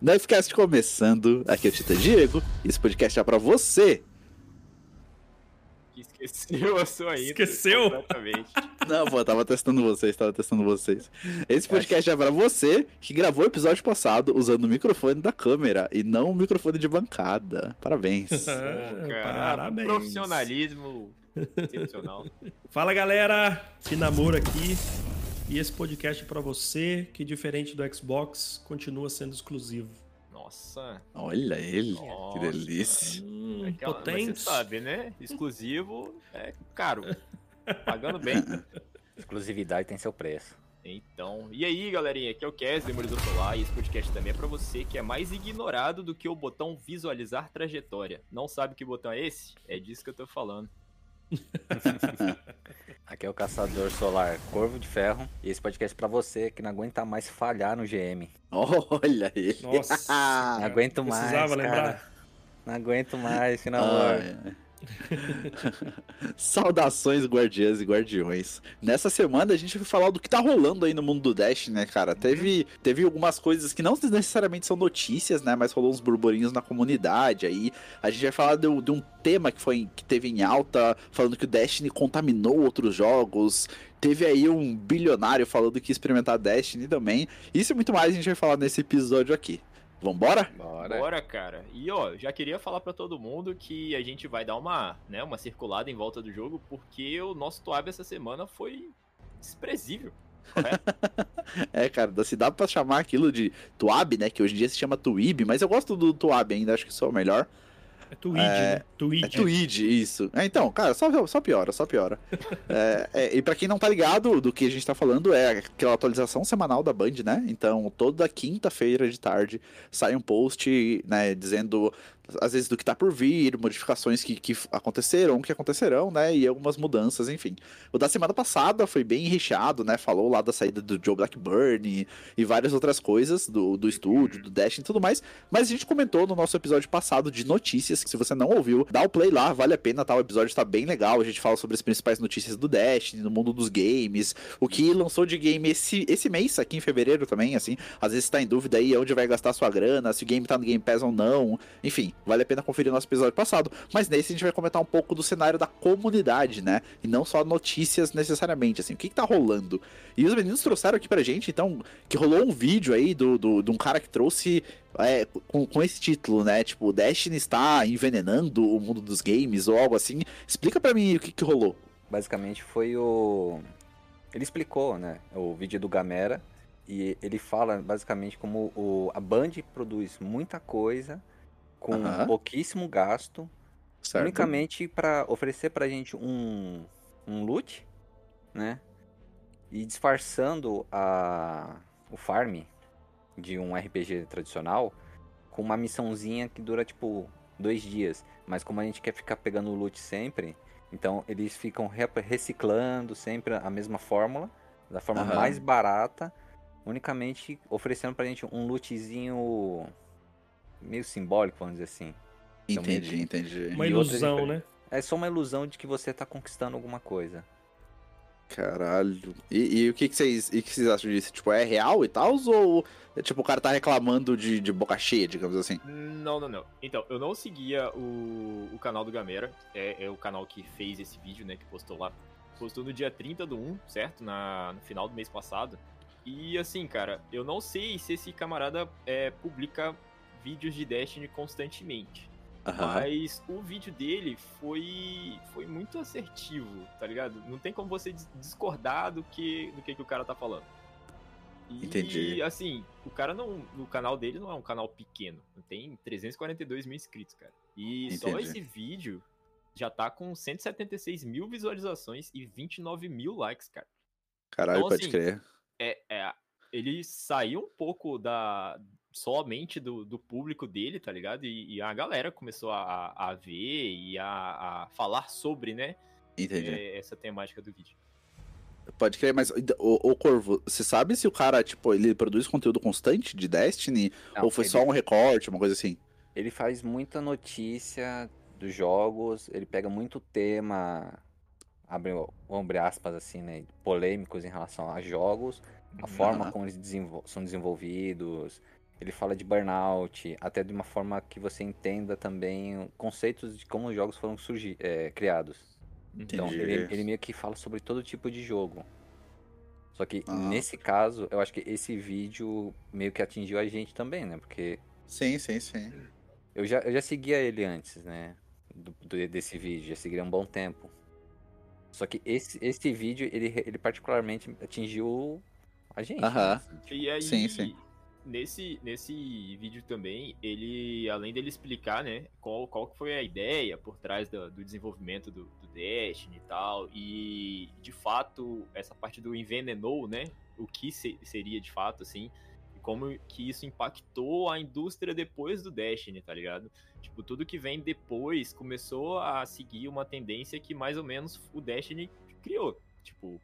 Nerfcast começando, aqui é o Tita Diego, esse podcast é pra você. Esqueceu a sua intro. Esqueceu? Completamente. Não, pô, tava testando vocês, tava testando vocês. Esse podcast é pra você que gravou o episódio passado usando o microfone da câmera e não o microfone de bancada. Parabéns. Pô, cara, Parabéns. Profissionalismo excepcional. Fala galera, Finamoro aqui. E esse podcast é pra você que, diferente do Xbox, continua sendo exclusivo. Nossa. Olha ele, que Nossa. delícia. Hum, Aquela, mas potente. você sabe, né? Exclusivo é caro. Pagando bem. Exclusividade tem seu preço. Então, e aí, galerinha? Aqui é o Kes, Demolidor Solar, e esse podcast também é pra você que é mais ignorado do que o botão visualizar trajetória. Não sabe que botão é esse? É disso que eu tô falando. Aqui é o Caçador Solar Corvo de Ferro. E esse podcast é pra você que não aguenta mais falhar no GM. Olha ele. Nossa, Não cara, aguento mais, Precisava cara. lembrar. Não aguento mais, Finamor. Ai, ai. Saudações, guardiãs e guardiões. Nessa semana a gente vai falar do que tá rolando aí no mundo do Dash, né, cara? Teve, teve algumas coisas que não necessariamente são notícias, né? Mas rolou uns burburinhos na comunidade aí. A gente vai falar de, de um tema que, foi, que teve em alta, falando que o Destiny contaminou outros jogos. Teve aí um bilionário falando que ia experimentar Destiny também. Isso e muito mais a gente vai falar nesse episódio aqui. Vambora? Bora. Bora, cara. E ó, já queria falar pra todo mundo que a gente vai dar uma, né, uma circulada em volta do jogo, porque o nosso Toab essa semana foi desprezível. correto? É, cara, se dá pra chamar aquilo de Tuab, né? Que hoje em dia se chama Tuib, mas eu gosto do Tuab ainda, acho que sou o melhor. É Tweed, né? Tweed. É Tweed, isso. É, então, cara, só, só piora, só piora. É, é, e pra quem não tá ligado do que a gente tá falando, é aquela atualização semanal da Band, né? Então, toda quinta-feira de tarde sai um post, né, dizendo às vezes do que tá por vir, modificações que, que aconteceram, que acontecerão, né? E algumas mudanças, enfim. O da semana passada foi bem recheado, né? Falou lá da saída do Joe Blackburn e, e várias outras coisas do, do estúdio, do Dash e tudo mais. Mas a gente comentou no nosso episódio passado de notícias, que se você não ouviu, dá o play lá, vale a pena, tá? O episódio tá bem legal. A gente fala sobre as principais notícias do Dash, no mundo dos games, o que lançou de game esse, esse mês, aqui em fevereiro também, assim. Às vezes tá em dúvida aí onde vai gastar sua grana, se o game tá no Game Pass ou não. Enfim, vale a pena conferir o nosso episódio passado. Mas nesse a gente vai comentar um pouco do cenário da comunidade, né? E não só notícias necessariamente, assim. O que, que tá rolando? E os meninos trouxeram aqui pra gente, então, que rolou um vídeo aí do, do, de um cara que trouxe é, com, com esse título, né? Tipo, Destiny está envenenando o mundo dos games ou algo assim. Explica pra mim o que, que rolou. Basicamente foi o. Ele explicou, né? O vídeo do Gamera. E ele fala basicamente como o... a Band produz muita coisa com Aham. pouquíssimo gasto, Certo? unicamente para oferecer pra gente um, um loot, né? E disfarçando a, o farm de um RPG tradicional com uma missãozinha que dura tipo dois dias. Mas como a gente quer ficar pegando o loot sempre, então eles ficam re- reciclando sempre a mesma fórmula, da forma Aham. mais barata, unicamente oferecendo pra gente um lootzinho meio simbólico, vamos dizer assim. Entendi, entendi. Uma outra ilusão, diferença. né? é só uma ilusão de que você tá conquistando alguma coisa. Caralho. E, e o que, que, vocês, e que vocês acham disso? Tipo, é real e tal? Ou é, tipo, o cara tá reclamando de, de boca cheia, digamos assim? Não, não, não. Então, eu não seguia o, o canal do Gamera. É, é o canal que fez esse vídeo, né? Que postou lá. Postou no dia 30 do 1, certo? Na, no final do mês passado. E assim, cara, eu não sei se esse camarada é, publica vídeos de Destiny constantemente. Aham. Mas o vídeo dele foi foi muito assertivo, tá ligado? Não tem como você dis- discordar do que do que, que o cara tá falando. E, Entendi. assim, o cara não. O canal dele não é um canal pequeno. Tem 342 mil inscritos, cara. E só Entendi. esse vídeo já tá com 176 mil visualizações e 29 mil likes, cara. Caralho, Então, pode assim, crer. É, é, ele saiu um pouco da somente do, do público dele, tá ligado? E, e a galera começou a, a ver e a, a falar sobre, né? Entendi. é, essa temática do vídeo. Pode crer, mas o, o Corvo, você sabe se o cara, tipo, ele produz conteúdo constante de Destiny? Não, ou foi ele- só um recorte, uma coisa assim? Ele faz muita notícia dos jogos, ele pega muito tema, abre, abre aspas assim, né, polêmicos em relação a jogos, a forma Aham. como eles desenvol- são desenvolvidos. Ele fala de burnout, até de uma forma que você entenda também conceitos de como os jogos foram surgir, é, criados. Então, Entendi. ele, ele meio que fala sobre todo tipo de jogo. Só que Ah. nesse caso, eu acho que esse vídeo meio que atingiu a gente também, né? Porque Sim, sim, sim. eu já, eu já seguia ele antes, né? do- do- desse vídeo, já seguia há um bom tempo. Só que esse, esse vídeo, ele, ele particularmente atingiu a gente. né? Aham. Assim, E aí, Sim, sim. Nesse, nesse vídeo também, ele, além dele explicar, né, qual, qual foi a ideia por trás do, do desenvolvimento do, do Destiny e tal, e de fato, essa parte do envenenou, né, o que se- seria de fato, assim, e como que isso impactou a indústria depois do Destiny, tá ligado? Tipo, tudo que vem depois começou a seguir uma tendência que mais ou menos o Destiny criou. Tipo,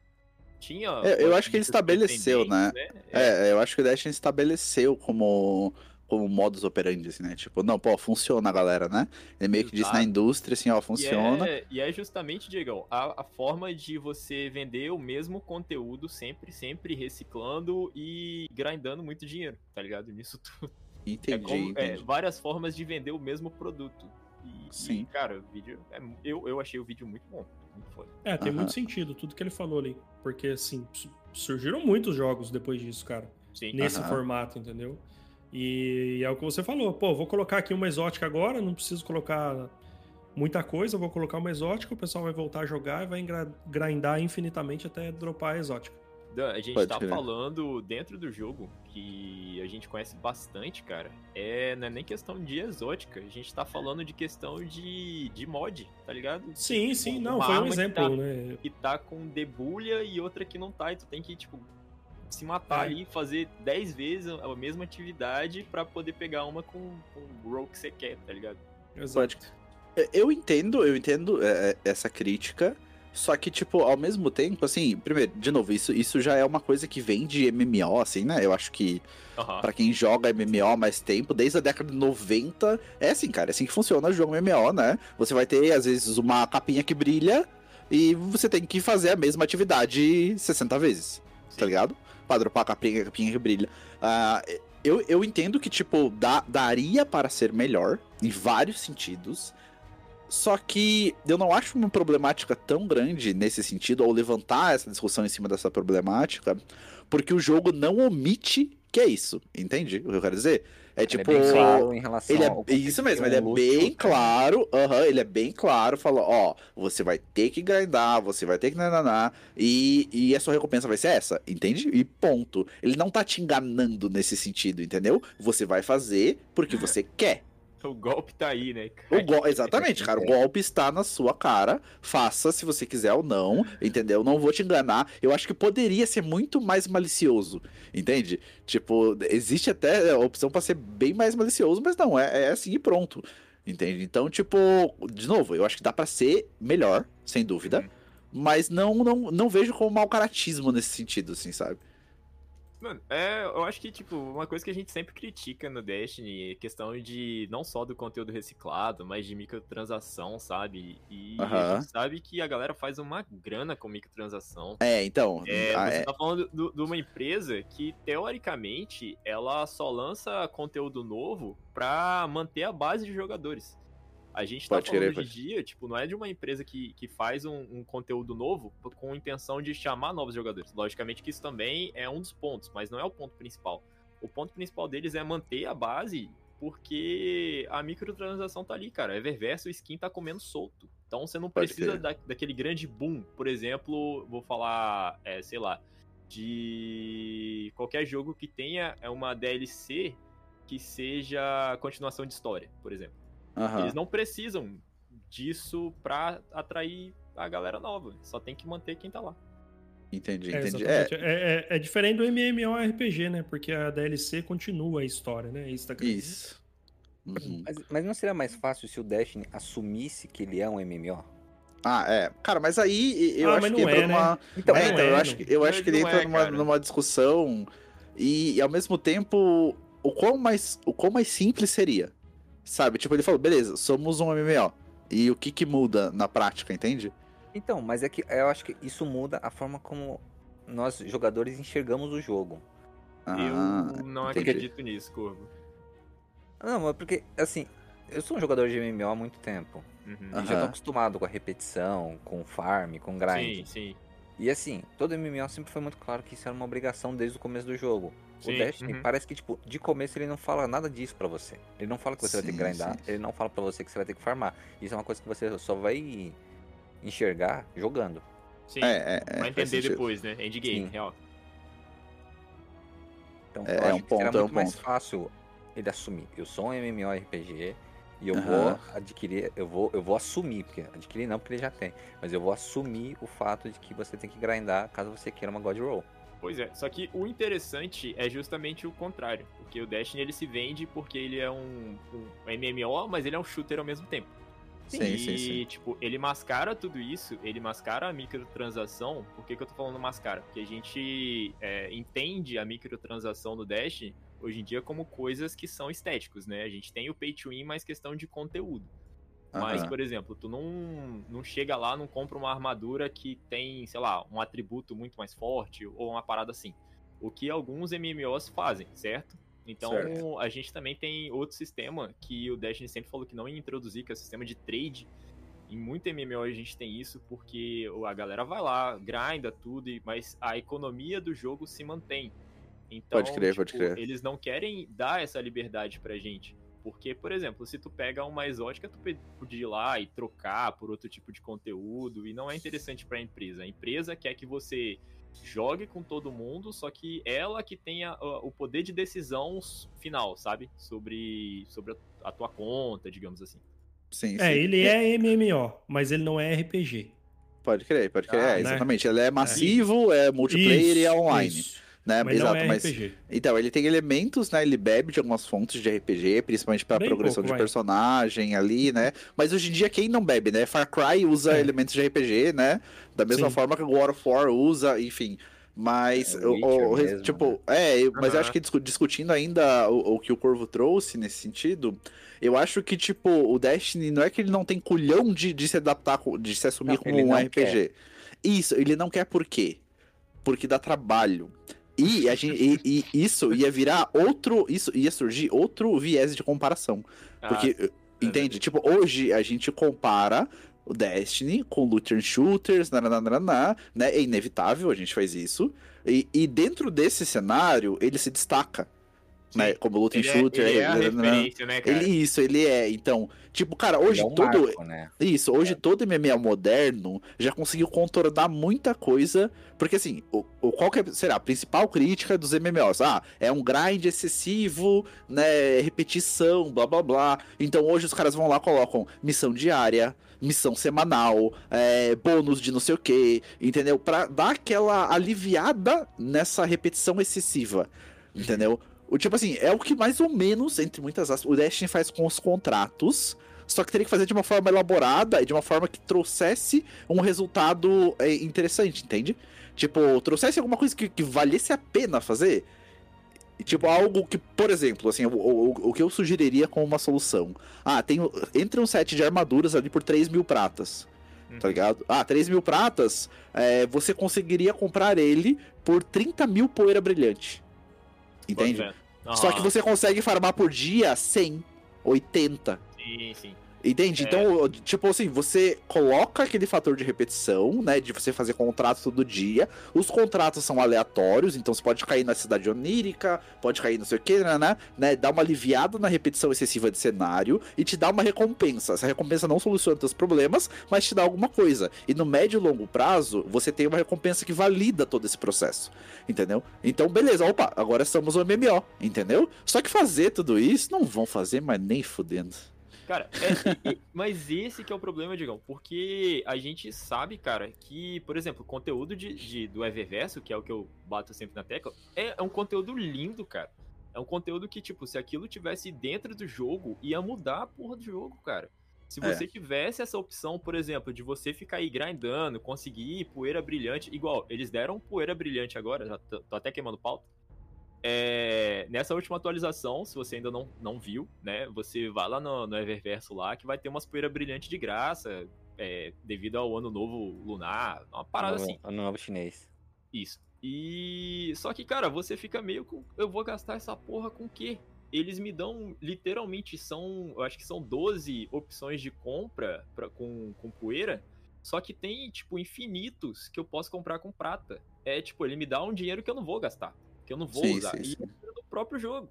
tinha. É, eu acho que ele estabeleceu, né? tendências, É, eu acho que o Destiny estabeleceu como, como modus operandi, assim, né? Tipo, não, pô, funciona, galera, né? Ele meio que disse na Exato. indústria, assim, ó, E funciona. é, e é justamente, Diegão, a, a forma de você vender o mesmo conteúdo sempre, sempre reciclando e grindando muito dinheiro, tá ligado? Nisso tudo. É, Entendi, como- é, entendi. várias formas de vender o mesmo produto. E, Sim. e, cara, o vídeo. é- eu, eu achei o vídeo muito bom. Foda. É, tem Aham. muito sentido tudo que ele falou ali. Porque, assim, su- surgiram muitos jogos depois disso, cara. Sim. Nesse Aham. formato, entendeu? E é o que você falou. Pô, vou colocar aqui uma exótica agora, não preciso colocar muita coisa, vou colocar uma exótica, o pessoal vai voltar a jogar e vai grindar infinitamente até dropar a exótica. Dan, a gente Pode tá crer. falando dentro do jogo que a gente conhece bastante, cara. É, não é nem questão de exótica, a gente tá falando de questão de, de mod, tá ligado? Sim, sim, Uma não, foi um arma que exemplo, tá- né? que tá com debulha e outra que não tá, e tu tem que, tipo, se matar É. ali, fazer 10 vezes a mesma atividade pra poder pegar uma com, com o roll que você quer, tá ligado? Exato. É, Eu entendo, eu entendo é, é, essa crítica, só que, tipo, ao mesmo tempo, assim, primeiro, de novo, isso, isso já é uma coisa que vem de MMO, assim, né? Eu acho que Aham. Pra quem joga MMO há mais tempo, desde a década de 90, é assim, cara, é assim que funciona o jogo MMO, né? Você vai ter, às vezes, uma capinha que brilha e você tem que fazer a mesma atividade 60 vezes, tá ligado? Pra dropar a capinha, a capinha que brilha. Ah, eu, eu entendo que, tipo, dá, daria para ser melhor, em vários sentidos, só que eu não acho uma problemática tão grande nesse sentido, ou levantar essa discussão em cima dessa problemática, porque o jogo não omite que é isso, entende o que eu quero dizer? É Ele tipo. é bem claro em relação Ele é, ao isso mesmo, de ele é bem claro, aham, ele é bem claro, fala, ó, você vai ter que grindar, você vai ter que nananá, e, e a sua recompensa vai ser essa, entende? E ponto. Ele não tá te enganando nesse sentido, entendeu? Você vai fazer porque você quer. O golpe tá aí, né? O go- Exatamente, cara. O golpe está na sua cara. Faça se você quiser ou não, entendeu? Não vou te enganar. Eu acho que poderia ser muito mais malicioso, entende? Tipo, existe até a opção pra ser bem mais malicioso, mas não, é, é assim e pronto. Entende? Então, tipo, de novo, eu acho que dá pra ser melhor, sem dúvida, Uhum. mas não, não, não vejo como mau caratismo nesse sentido, assim, sabe? Mano, é, eu acho que, tipo, uma coisa que a gente sempre critica no Destiny é questão de não só do conteúdo reciclado, mas de microtransação, sabe? E a gente sabe que a galera faz uma grana com microtransação. É, então. É, ah, você é, tá falando do- de uma empresa que, teoricamente, ela só lança conteúdo novo pra manter a base de jogadores. A gente tá Pode falando crer, hoje em dia, tipo, não é de uma empresa que, que faz um, um conteúdo novo com intenção de chamar novos jogadores. Logicamente que isso também é um dos pontos, mas não é o ponto principal. O ponto principal deles é manter a base, porque a microtransação tá ali, cara. Eververso, o skin tá comendo solto. Então você não Pode precisa da, daquele grande boom. Por exemplo, vou falar, é, sei lá, de qualquer jogo que tenha é uma DLC que seja continuação de história, por exemplo. Aham. Eles não precisam disso pra atrair a galera nova. Só tem que manter quem tá lá. Entendi, É, entendi. É. É, é- é diferente do MMORPG, né? Porque a DLC continua a história, né? Isso. Tá isso. Uhum. Mas, mas não seria mais fácil se o Destiny assumisse que ele é um MMO? Ah, é. Cara, mas aí eu Ah, acho que entra é, né? numa. Então, é, então, eu acho que, eu acho que ele entra numa, numa discussão e, e, ao mesmo tempo, o quão, mais, o quão mais simples seria. Sabe? Tipo, ele falou, beleza, somos um MMO. E o que que muda na prática, entende? Então, mas é que eu acho que isso muda a forma como nós jogadores enxergamos o jogo. Ah, eu não entendi. acredito nisso, Corvo. Não, mas porque, assim, eu sou um jogador de MMO há muito tempo. Uhum. E já tô Aham. acostumado com a repetição, com o farm, com o grind. Sim, sim. E assim, todo MMO sempre foi muito claro que isso era uma obrigação desde o começo do jogo. Sim, o Destiny uhum. parece que, tipo, de começo ele não fala nada disso pra você. Ele não fala que você vai ter que Sim, grindar, sim. ele não fala pra você que você vai ter que farmar. Isso é uma coisa que você só vai enxergar jogando. Sim. É, é, é, Vai faz entender depois, né? Endgame, Sim. real. Então, É, eu é acho um que será ponto, é um muito mais ponto. fácil ele assumir. Eu sou um MMORPG e eu Aham. vou adquirir, eu vou, eu vou assumir, porque adquirir não, porque ele já tem, mas eu vou assumir o fato de que você tem que grindar caso você queira uma God Roll. Pois é, só que o interessante é justamente o contrário. Porque o Destiny ele se vende porque ele é um, um MMO, mas ele é um shooter ao mesmo tempo. Sim, e, sim, sim. tipo, ele mascara tudo isso, ele mascara a microtransação. Por que, que eu tô falando mascara? Porque a gente é, entende a microtransação no Destiny hoje em dia como coisas que são estéticos, né? A gente tem o pay to win, mas questão de conteúdo. Mas, Aham. por exemplo, tu não, não chega lá, não compra uma armadura que tem, sei lá, um atributo muito mais forte ou uma parada assim. O que alguns MMOs fazem, certo? Então, Certo. a gente também tem outro sistema que o Destiny sempre falou que não ia introduzir, que é o sistema de trade. Em muito MMO a gente tem isso, porque a galera vai lá, grinda tudo, mas a economia do jogo se mantém. Então, Pode crer, pode tipo, crer. eles não querem dar essa liberdade pra gente. Porque, por exemplo, se tu pega uma exótica, tu podia ir lá e trocar por outro tipo de conteúdo, e não é interessante pra empresa. A empresa quer que você jogue com todo mundo, só que ela que tenha ah, o poder de decisão final, sabe? Sobre, sobre a, a tua conta, digamos assim. Sim, É, sim. ele é MMO, mas ele não é RPG. Pode crer, pode crer. Ah, é, né? exatamente. Ele é massivo, é multiplayer e é Isso, online. isso. Né? Mas Exato, não é mas. RPG. Então, ele tem elementos, né? Ele bebe de algumas fontes de RPG, principalmente pra Bem progressão pouco, de vai. personagem ali, né? Mas hoje em dia quem não bebe, né? Far Cry usa É. elementos de RPG, né? Da mesma Sim. forma que o God of War usa, enfim. Mas, É, o, o- mesmo, tipo, né? é, eu- mas eu acho que discu- discutindo ainda o, o que o Corvo trouxe nesse sentido, eu acho que, tipo, o Destiny não é que ele não tem culhão de, de se adaptar, de se assumir Não, como um RPG. Isso, ele não quer por quê? Porque dá trabalho. E, a gente, e, e isso ia virar outro. Isso ia surgir outro viés de comparação. Ah, Porque, entende? Tipo, hoje a gente compara o Destiny com looter shooters, nananana, né? É inevitável, a gente faz isso. E, e dentro desse cenário, ele se destaca. Né? Como looter ele é, shooter. ele é a nananana. referência, né, cara? Ele, isso, ele é. Então, tipo, cara, hoje é um todo. marco, né? Isso, hoje todo MMO moderno já conseguiu contornar muita coisa. Porque assim, o, o, qual que é, será, a principal crítica dos MMOs? Ah, é um grind excessivo, né? Repetição, blá blá blá. Então hoje os caras vão lá, colocam missão diária, missão semanal, é, bônus de não sei o que, entendeu? Pra dar aquela aliviada nessa repetição excessiva, entendeu? O tipo assim, é o que mais ou menos, entre muitas aspas, o Destiny faz com os contratos só que teria que fazer de uma forma elaborada e de uma forma que trouxesse um resultado é, interessante, entende? Tipo, trouxesse alguma coisa que, que valesse a pena fazer. E, Tipo, algo que, por exemplo, assim, o, o, o que eu sugeriria como uma solução. Ah, tem. Entre um set de armaduras ali por 3 mil pratas. Tá ligado? Ah, 3 mil pratas, é, você conseguiria comprar ele por 30 mil poeira brilhante. Entende? Ver. Só que você consegue farmar por dia 100, 80. Sim, sim. Entende? É. Então, tipo assim, você coloca aquele fator de repetição, né? De você fazer contrato todo dia. Os contratos são aleatórios, então você pode cair na cidade onírica, pode cair não sei o que, né? né? Dá uma aliviada na repetição excessiva de cenário e te dá uma recompensa. Essa recompensa não soluciona teus problemas, mas te dá alguma coisa. E no médio e longo prazo, você tem uma recompensa que valida todo esse processo. Entendeu? Então, beleza, opa, agora estamos no MMO, entendeu? Só que fazer tudo isso, não vão fazer, mas nem fudendo. Cara, é- e- mas esse que é o problema, Digão, porque a gente sabe, cara, que, por exemplo, o conteúdo de, de- do Eververso, que é o que eu bato sempre na tecla, é, é um conteúdo lindo, cara. É um conteúdo que, tipo, se aquilo tivesse dentro do jogo, ia mudar a porra do jogo, cara. Se É. você tivesse essa opção, por exemplo, de você ficar aí grindando, conseguir poeira brilhante, igual, eles deram poeira brilhante agora, já tô, tô até queimando pauta. É, nessa última atualização, se você ainda não, não viu, né? Você vai lá no, no Eververso lá, que vai ter umas poeiras brilhantes de graça, é, devido ao ano novo lunar, uma parada Ano- assim. Ano novo chinês. Isso. E. Só que, cara, você fica meio com. Eu vou gastar essa porra com o quê? Eles me dão, literalmente, são. Eu acho que são 12 opções de compra pra, com, com poeira. Só que tem, tipo, infinitos que eu posso comprar com prata. É, tipo, ele me dá um dinheiro que eu não vou gastar. Que eu não vou Sim, usar. sim, e sim. é do próprio jogo.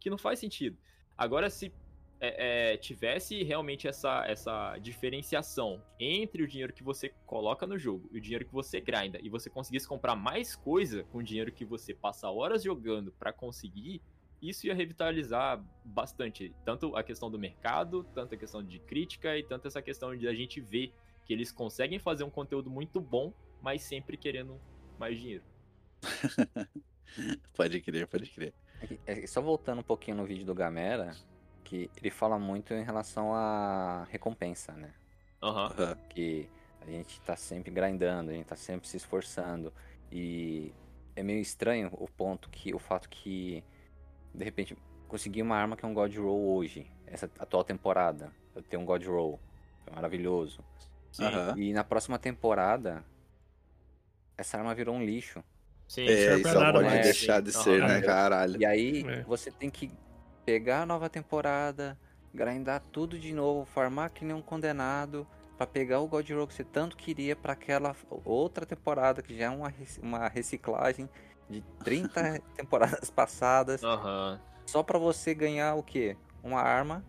Que não faz sentido. Agora, se é, é, tivesse realmente essa, essa diferenciação entre o dinheiro que você coloca no jogo e o dinheiro que você grinda, e você conseguisse comprar mais coisa com o dinheiro que você passa horas jogando pra conseguir, isso ia revitalizar bastante. Tanto a questão do mercado, tanto a questão de crítica e tanto essa questão de a gente ver que eles conseguem fazer um conteúdo muito bom, mas sempre querendo mais dinheiro. Pode crer, pode crer. É, Só voltando um pouquinho no vídeo do Gamera, que ele fala muito em relação à recompensa, né? Aham. Aham. Que a gente tá sempre grindando, a gente tá sempre se esforçando. E é meio estranho o ponto que o fato que de repente consegui uma arma que é um God Roll hoje, essa atual temporada. Eu tenho um God Roll, é maravilhoso. Aham. E na próxima temporada essa arma virou um lixo. Sim. É, isso não pode mais. deixar de ser, né, É. caralho? E aí É. você tem que pegar a nova temporada, grindar tudo de novo, farmar que nem um condenado, pra pegar o God Roll que você tanto queria pra aquela outra temporada que já é uma, uma reciclagem de 30 temporadas passadas, Aham. só pra você ganhar o quê? Uma arma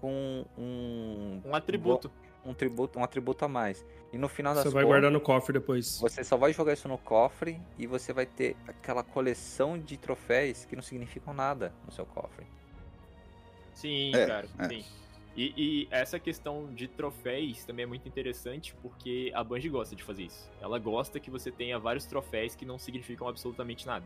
com um Um atributo. um tributo, um atributo a mais. E no final das Você vai contas, guardar no cofre depois. você só vai jogar isso no cofre e você vai ter aquela coleção de troféus que não significam nada no seu cofre. Sim, É, cara, é. sim. E, e essa questão de troféus também é muito interessante porque a Bungie gosta de fazer isso. Ela gosta que você tenha vários troféus que não significam absolutamente nada.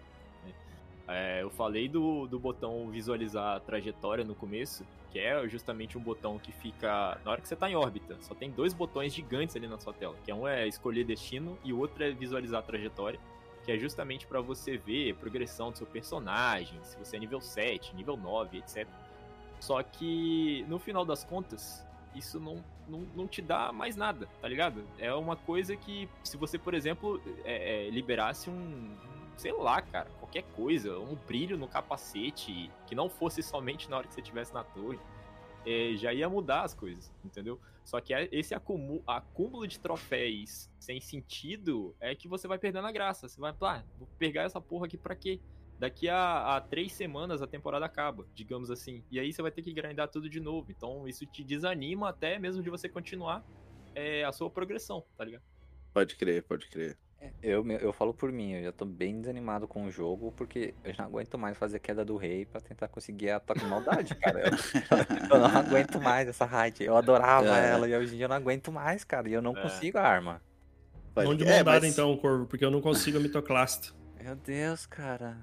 É, eu falei do, do botão visualizar a trajetória no começo, que é justamente um botão que fica na hora que você tá em órbita. Só tem dois botões gigantes ali na sua tela, que é um é escolher destino e o outro é visualizar a trajetória, que é justamente para você ver progressão do seu personagem, se você é nível 7, nível 9, etc. Só que no final das contas, isso não, não, não te dá mais nada, tá ligado? É uma coisa que, se você, por exemplo, é, é, liberasse um. Sei lá, cara, qualquer coisa, um brilho no capacete, que não fosse somente na hora que você estivesse na torre, é, já ia mudar as coisas, entendeu? Só que é- esse acúmulo, de troféus sem sentido é que você vai perdendo a graça. Você vai, ah, vou pegar essa porra aqui pra quê? daqui a, a três semanas a temporada acaba, digamos assim. E aí você vai ter que grindar tudo de novo. Então isso te desanima até mesmo de você continuar é, a sua progressão, tá ligado? Pode crer, pode crer. Eu, me- eu falo por mim, eu já tô bem desanimado com o jogo, porque eu já não aguento mais fazer queda do rei pra tentar conseguir a toque de maldade, cara. Eu, eu não aguento mais essa raid. Eu adorava É. ela e hoje em dia eu não aguento mais, cara. E eu não É. consigo a arma. Pode Mão de crer. É, mas- então, Corvo, porque eu não consigo a mitoclasta. Meu Deus, cara.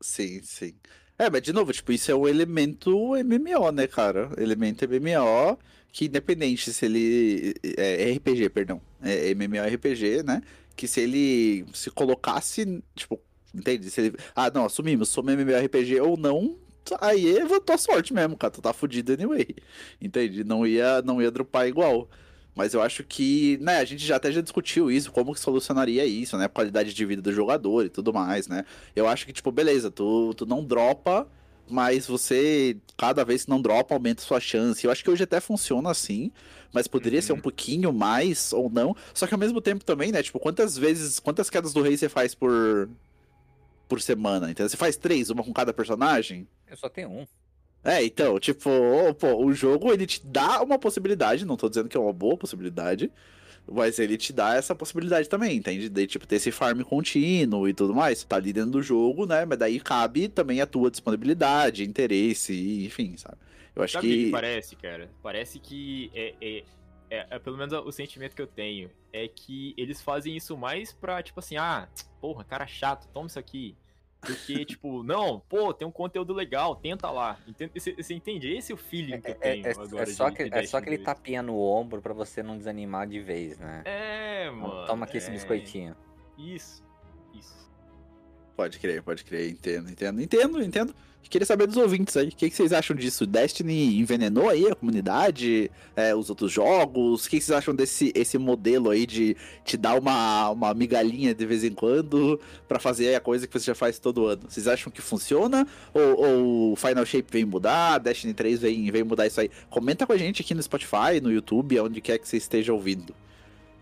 Sim, sim. É, mas de novo, tipo, isso é o elemento MMO, né, cara? Elemento MMO que independente se ele. É RPG, perdão. É MMORPG, né? Que se ele se colocasse, tipo, entende? Se ele. Ah, não, assumimos, sou MMORPG ou não, aí é tua sorte mesmo, cara. Tu tá fudido anyway. Entende? Não ia, não ia dropar igual. Mas eu acho que, né, a gente já até já discutiu isso, como que solucionaria isso, né? Qualidade de vida do jogador e tudo mais, né? Eu acho que, tipo, beleza, tu, tu não dropa, mas você, cada vez que não dropa, aumenta sua chance. Eu acho que hoje até funciona assim, mas poderia uhum. ser um pouquinho mais ou não. Só que ao mesmo tempo também, né? Tipo, quantas vezes, quantas quedas do rei você faz por, por semana? Então, você faz três, uma com cada personagem? Eu só tenho um. É, então, tipo, pô, o jogo ele te dá uma possibilidade, não tô dizendo que é uma boa possibilidade, mas ele te dá essa possibilidade também, entende? De, tipo, ter esse farm contínuo e tudo mais. Tá ali dentro do jogo, né? Mas daí cabe também a tua disponibilidade, interesse, enfim, sabe? Eu acho sabe que... que parece, cara? Parece que é, é, é, é, pelo menos o sentimento que eu tenho é que eles fazem isso mais pra, tipo assim, ah, porra, cara chato, toma isso aqui. Porque, tipo, não, pô, tem um conteúdo legal, tenta lá. Você, você entende? Esse é o feeling que eu é, tenho é, é, agora. É só, de, que, de é só aquele tapinha no ombro para você não desanimar de vez, né? É, mano. Toma aqui é... esse biscoitinho. Isso, isso. Pode crer, pode crer, entendo, entendo, entendo, entendo. Queria saber dos ouvintes aí, o que, que, vocês acham disso? Destiny envenenou aí a comunidade, é, os outros jogos? O que, que, vocês acham desse esse modelo aí de te dar uma, uma migalhinha de vez em quando para fazer a coisa que você já faz todo ano? Vocês acham que funciona? Ou, o Final Shape vem mudar, Destiny 3 vem, vem mudar isso aí? Comenta com a gente aqui no Spotify, no YouTube, onde quer que você esteja ouvindo.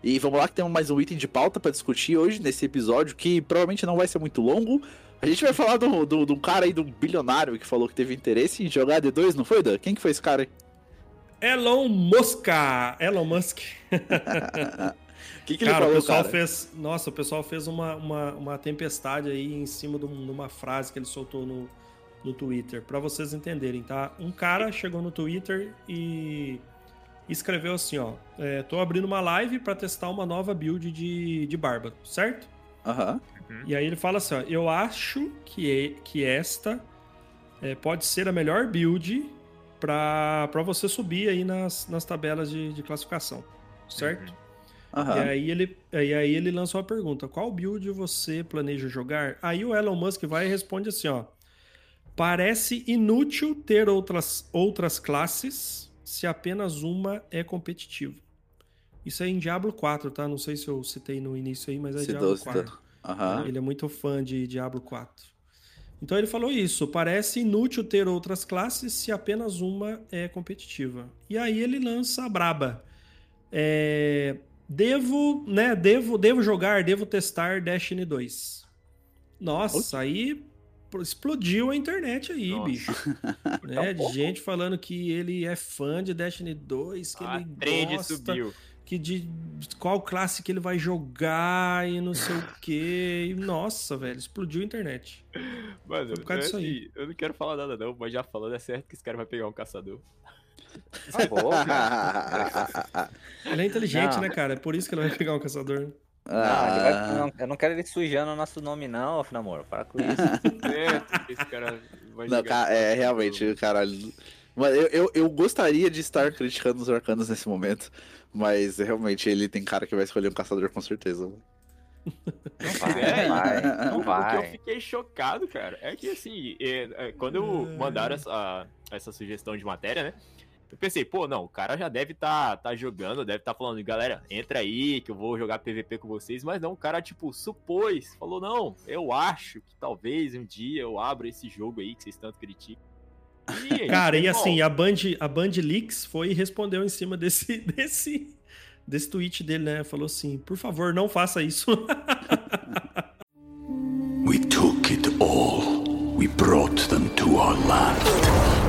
E vamos lá que temos mais um item de pauta para discutir hoje nesse episódio, que provavelmente não vai ser muito longo, a gente vai falar do, do, do cara aí, do bilionário que falou que teve interesse em jogar D2, não foi, Dan? Quem que foi esse cara aí? Elon Musk. Elon Musk. que, que cara, ele falou, o pessoal cara? fez. Nossa, o pessoal fez uma, uma, uma tempestade aí em cima de uma frase que ele soltou no, no Twitter. para vocês entenderem, tá? Um cara chegou no Twitter e escreveu assim, ó. É, tô abrindo uma live para testar uma nova build de, de Bárbaro, certo? Aham. Uhum. Uhum. E aí ele fala assim: ó, eu acho que, que esta é, pode ser a melhor build para você subir aí nas, nas tabelas de, de classificação, certo? Uhum. E, aí ele, e aí ele lança uma pergunta: qual build você planeja jogar? Aí o Elon Musk vai e responde assim: ó. Parece inútil ter outras, outras classes se apenas uma é competitiva. Isso é em Diablo 4, tá? Não sei se eu citei no início aí, mas é Diablo 4. Uhum. Ele é muito fã de Diablo 4. Então ele falou isso: parece inútil ter outras classes se apenas uma é competitiva. E aí ele lança a braba. É, devo, né? Devo, devo jogar, devo testar Destiny 2. Nossa, aí explodiu a internet aí, Nossa. bicho. né? De gente falando que ele é fã de Destiny 2, que a ele gosta. Subiu que de qual classe que ele vai jogar e não sei o que. Nossa, velho, explodiu a internet. Mano, por causa disso aí. Assim, eu não quero falar nada não, mas já falando é certo que esse cara vai pegar um caçador. Tá bom, cara. ele é inteligente, não. né, cara? É por isso que ele vai pegar um caçador. Ah. Vai, não, eu não quero ele sujando o nosso nome, não, namoro. Para com isso. é, esse cara vai não, cara, É, realmente, caralho. Mas eu, eu, eu gostaria de estar criticando os arcanos nesse momento. Mas realmente ele tem cara que vai escolher um caçador com certeza. Não vai, é, vai, não vai. O que eu fiquei chocado, cara, é que assim, é, é, quando mandaram essa, essa sugestão de matéria, né? Eu pensei, pô, não, o cara já deve tá, tá jogando, deve tá falando, galera, entra aí que eu vou jogar PVP com vocês, mas não, o cara, tipo, supôs, falou, não, eu acho que talvez um dia eu abra esse jogo aí que vocês tanto criticam. E Cara, e assim, a Band, a Band Leaks foi e respondeu em cima desse, desse, desse tweet dele, né? Falou assim: por favor, não faça isso. We took it all. We brought them to our land.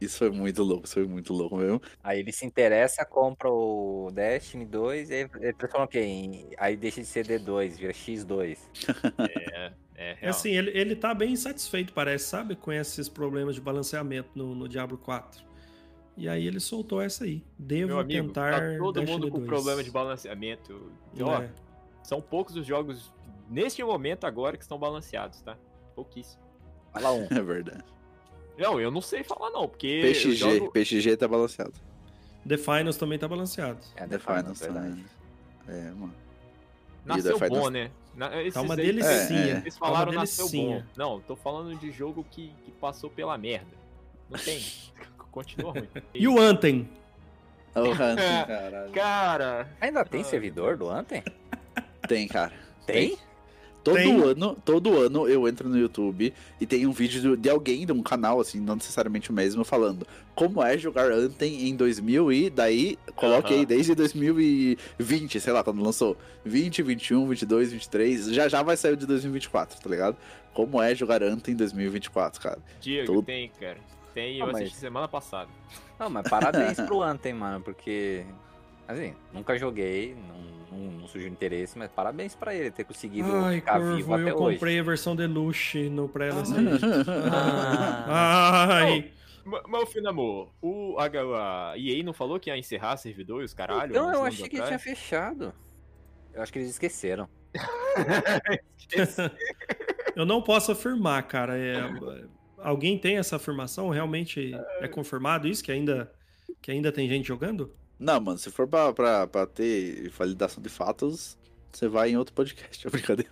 Isso foi muito louco, isso foi muito louco mesmo. Aí ele se interessa, compra o Destiny 2 e aí ele transforma o quê? Em- Aí deixa de ser D2, vira X2. É, é É real. assim, ele, ele tá bem satisfeito, parece, sabe? Com esses problemas de balanceamento no, no Diablo 4. E aí ele soltou essa aí. Devo Meu amigo, tentar. tá todo Destiny mundo com 2. problema de balanceamento. Então, ó, É. são poucos os jogos neste momento agora que estão balanceados, tá? Pouquíssimo. Fala um. É verdade. Não, eu não sei falar não, porque PXG, jogo... PXG tá balanceado. The Finals também tá balanceado. É, The The Finals, Finals também. É, mano. nasceu The bom, Finals- né? Na, esses Tá uma aí- delicinha. É, Eles Tá falaram nasceu bom. Não, tô falando de jogo que, que passou pela merda. Não tem. Continua ruim. E o Anthem? O Hunter, caralho. Cara, Ainda tem servidor do Anthem? Tem, cara. Tem? Todo Tem. ano, todo ano eu entro no YouTube e tem um vídeo de alguém de um canal, assim, não necessariamente o mesmo, falando como é jogar Anthem em 2000 e daí coloque Aham. aí desde 2020, sei lá, quando lançou 20, 21, 22, 23, já já vai sair o de 2024, tá ligado? Como é jogar Anthem em 2024, cara. Diego, tem, cara. Tem, Ah, eu assisti mas- semana passada. Não, mas parabéns pro Anthem, mano, porque. Assim, nunca joguei, não, não, não surgiu interesse, mas parabéns pra ele ter conseguido Ai, ficar vivo Corvo, até eu hoje. comprei a versão Deluxe no pré-lançamento. Ah, Ai. Ma- Mas, filho amor, o, a, a EA não falou que ia encerrar servidor e os caralho? então eu achei que tinha atrás? fechado. Eu acho que eles esqueceram. Eu não posso afirmar, cara. É, alguém tem essa afirmação? Realmente é confirmado isso? Que ainda, que ainda tem gente jogando? Não, mano, se for pra, pra, pra ter validação de fatos, você vai em outro podcast, é brincadeira.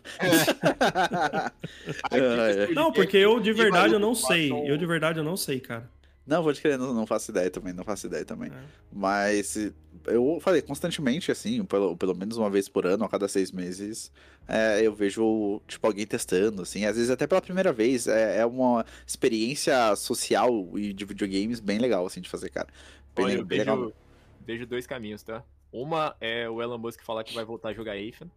Aqui, É. Não, porque eu de verdade eu não sei. Eu de verdade eu não sei, cara. Não, vou te querer, não, não faço ideia também, não faço ideia também. É. Mas eu falei constantemente, assim, pelo, pelo menos uma vez por ano, a cada seis meses, é, eu vejo, tipo, alguém testando, assim, às vezes até pela primeira vez. É, é uma experiência social e de videogames bem legal, assim, de fazer, cara. Bem, Olha, le- eu bem legal. Vejo, dois caminhos, tá? Uma é o Elon Musk falar que vai voltar a jogar Afen.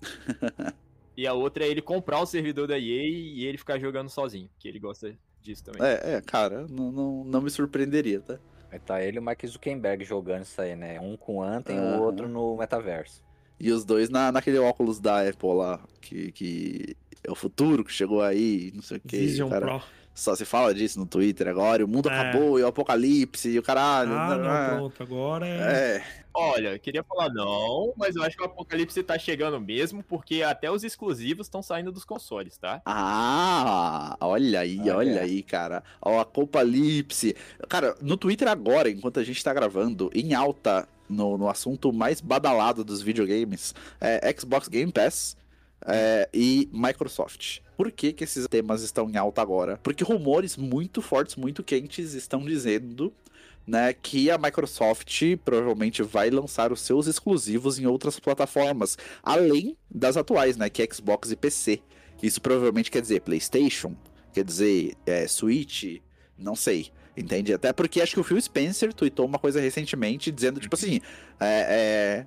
e a outra é ele comprar o servidor da EA e ele ficar jogando sozinho, que ele gosta disso também. É, é, cara, não, não, não me surpreenderia, tá? Aí tá ele e o Mark Zuckerberg jogando isso aí, né? Um com o Anthem, Aham. o outro no metaverso. E os dois na, naquele óculos da Apple lá, que, que é o futuro que chegou aí, não sei o que. Vision cara. Pro. Só se fala disso no Twitter agora, e o mundo É. acabou, e o apocalipse, e o caralho. Ah, não, ah, pronto. Agora é. É, Olha, queria falar não, mas eu acho que o Apocalipse tá chegando mesmo, porque até os exclusivos estão saindo dos consoles, tá? Ah, olha aí, Olha. olha aí, cara. Ó, Apocalipse. Cara, no Twitter agora, enquanto a gente tá gravando, em alta, no, no assunto mais badalado dos videogames, é Xbox Game Pass é, e Microsoft. Por que, que esses temas estão em alta agora? Porque rumores muito fortes, muito quentes estão dizendo né, que a Microsoft provavelmente vai lançar os seus exclusivos em outras plataformas, além das atuais, né, que é Xbox e PC. Isso provavelmente quer dizer PlayStation, quer dizer é, Switch, não sei. Entende? Até porque acho que o Phil Spencer tweetou uma coisa recentemente dizendo, tipo assim, é, é,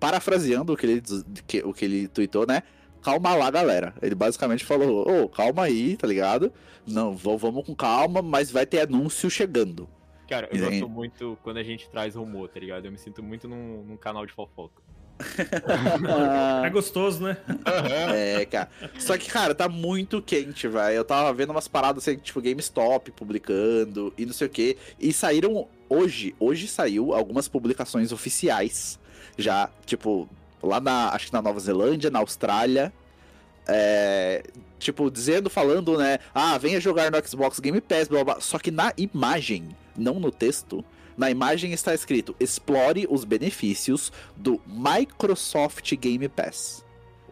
parafraseando o que, ele, que- o que ele tweetou, né? Calma lá, galera. Ele basicamente falou: Ô, calma aí, tá ligado? Não, vamos com calma, mas vai ter anúncio chegando. Cara, eu gosto muito quando a gente traz rumor, tá ligado? Eu me sinto muito num, num canal de fofoca. É gostoso, né? É, cara. Só que, cara, tá muito quente, velho. Eu tava vendo umas paradas assim, tipo GameStop publicando e não sei o que. E saíram hoje. Hoje saiu algumas publicações oficiais. Já, tipo, lá na. Acho que na Nova Zelândia, na Austrália. É, tipo, dizendo, falando, né? Ah, venha jogar no Xbox Game Pass, blá blá. Só que na imagem, não no texto. Na imagem está escrito: explore os benefícios do Microsoft Game Pass.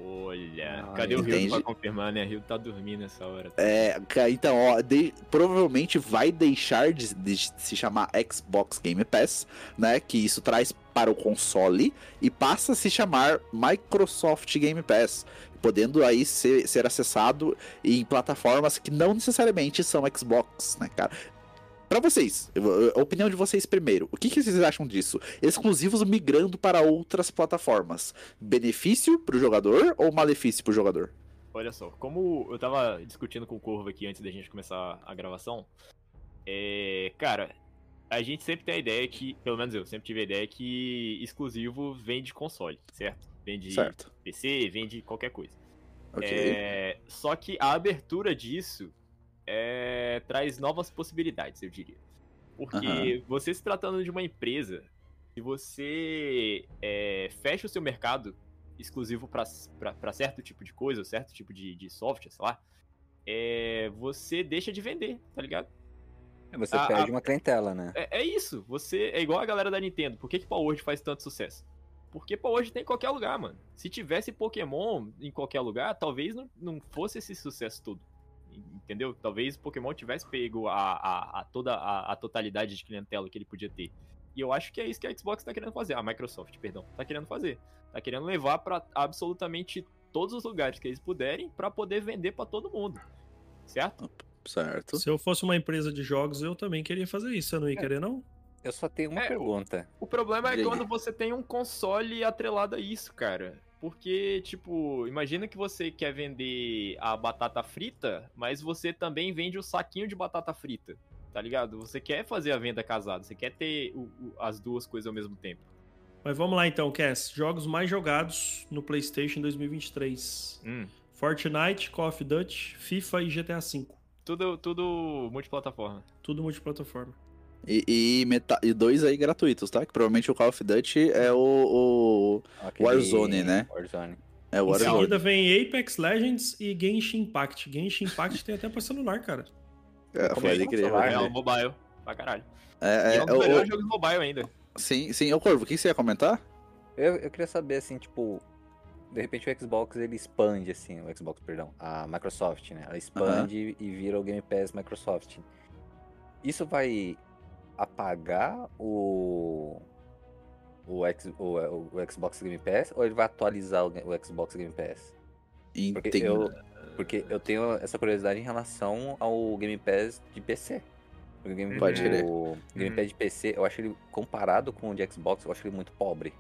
Olha, Ah, cadê o Rio pra confirmar, né? O Rio tá dormindo nessa hora. É, ca- então, ó, de- provavelmente vai deixar de, de se chamar Xbox Game Pass, né? Que isso traz para o console e passa a se chamar Microsoft Game Pass, podendo aí ser, ser acessado em plataformas que não necessariamente são Xbox, né, cara? Pra vocês, a opinião de vocês primeiro, o que, que vocês acham disso? Exclusivos migrando para outras plataformas. Benefício pro jogador ou malefício pro jogador? Olha só, como eu tava discutindo com o Corvo aqui antes da gente começar a gravação, é, cara, a gente sempre tem a ideia que, pelo menos eu sempre tive a ideia que exclusivo vem de console, certo? Vem de Certo. PC, vem de qualquer coisa. Ok. É, só que a abertura disso é, traz novas possibilidades, eu diria. Porque você se tratando de uma empresa, se você é, fecha o seu mercado exclusivo para certo tipo de coisa, certo tipo de, de software, sei lá, é, você deixa de vender, tá ligado? Você A- perde a- uma clientela, né? É, é isso. Você é igual a galera da Nintendo. Por que, que Power faz tanto sucesso? Porque Power Word tem em qualquer lugar, mano. Se tivesse Pokémon em qualquer lugar, talvez não, não fosse esse sucesso todo. Entendeu? Talvez Pokémon tivesse pego a, a, a toda a, a totalidade de clientela que ele podia ter. E eu acho que é isso que a Xbox tá querendo fazer. A Microsoft, perdão, tá querendo fazer. Tá querendo levar pra absolutamente todos os lugares que eles puderem pra poder vender pra todo mundo. Certo? Certo. Se eu fosse uma empresa de jogos, eu também queria fazer isso. Você não ia querer, não? Eu só tenho uma É, pergunta. O problema é quando você tem um console atrelado a isso, cara. Porque, tipo, imagina que você quer vender a batata frita, mas você também vende o saquinho de batata frita, tá ligado? Você quer fazer a venda casada, você quer ter o- o- as duas coisas ao mesmo tempo. Mas vamos lá então, Cass. Jogos mais jogados no PlayStation 2023: Hum, Fortnite, Call of Duty, FIFA e GTA V. tudo, tudo multiplataforma. Tudo multiplataforma. E, e, meta- e dois aí gratuitos, tá? Que provavelmente o Call of Duty é o. o... Aquele- Warzone, né? Warzone. É o Em Warzone. seguida vem Apex Legends e Genshin Impact. Genshin Impact tem até pra celular, cara. É, pode é que crer, É crer. o mobile, pra caralho. É, E é, é um dos o- melhores o- jogos mobile ainda. Sim, sim. Ô, Corvo, o que você ia comentar? Eu, eu queria saber, assim, tipo, de repente o Xbox ele expande, assim, o Xbox, perdão, a Microsoft, né? Ela expande e vira o Game Pass Microsoft. Isso vai apagar o. O, X, o, o Xbox Game Pass ou ele vai atualizar o, o Xbox Game Pass? Porque Entendo. eu, porque eu tenho essa curiosidade em relação ao Game Pass de PC. Porque o Game, Pode crer. o Game. Pass de PC, eu acho ele, comparado com o de Xbox, eu acho ele muito pobre.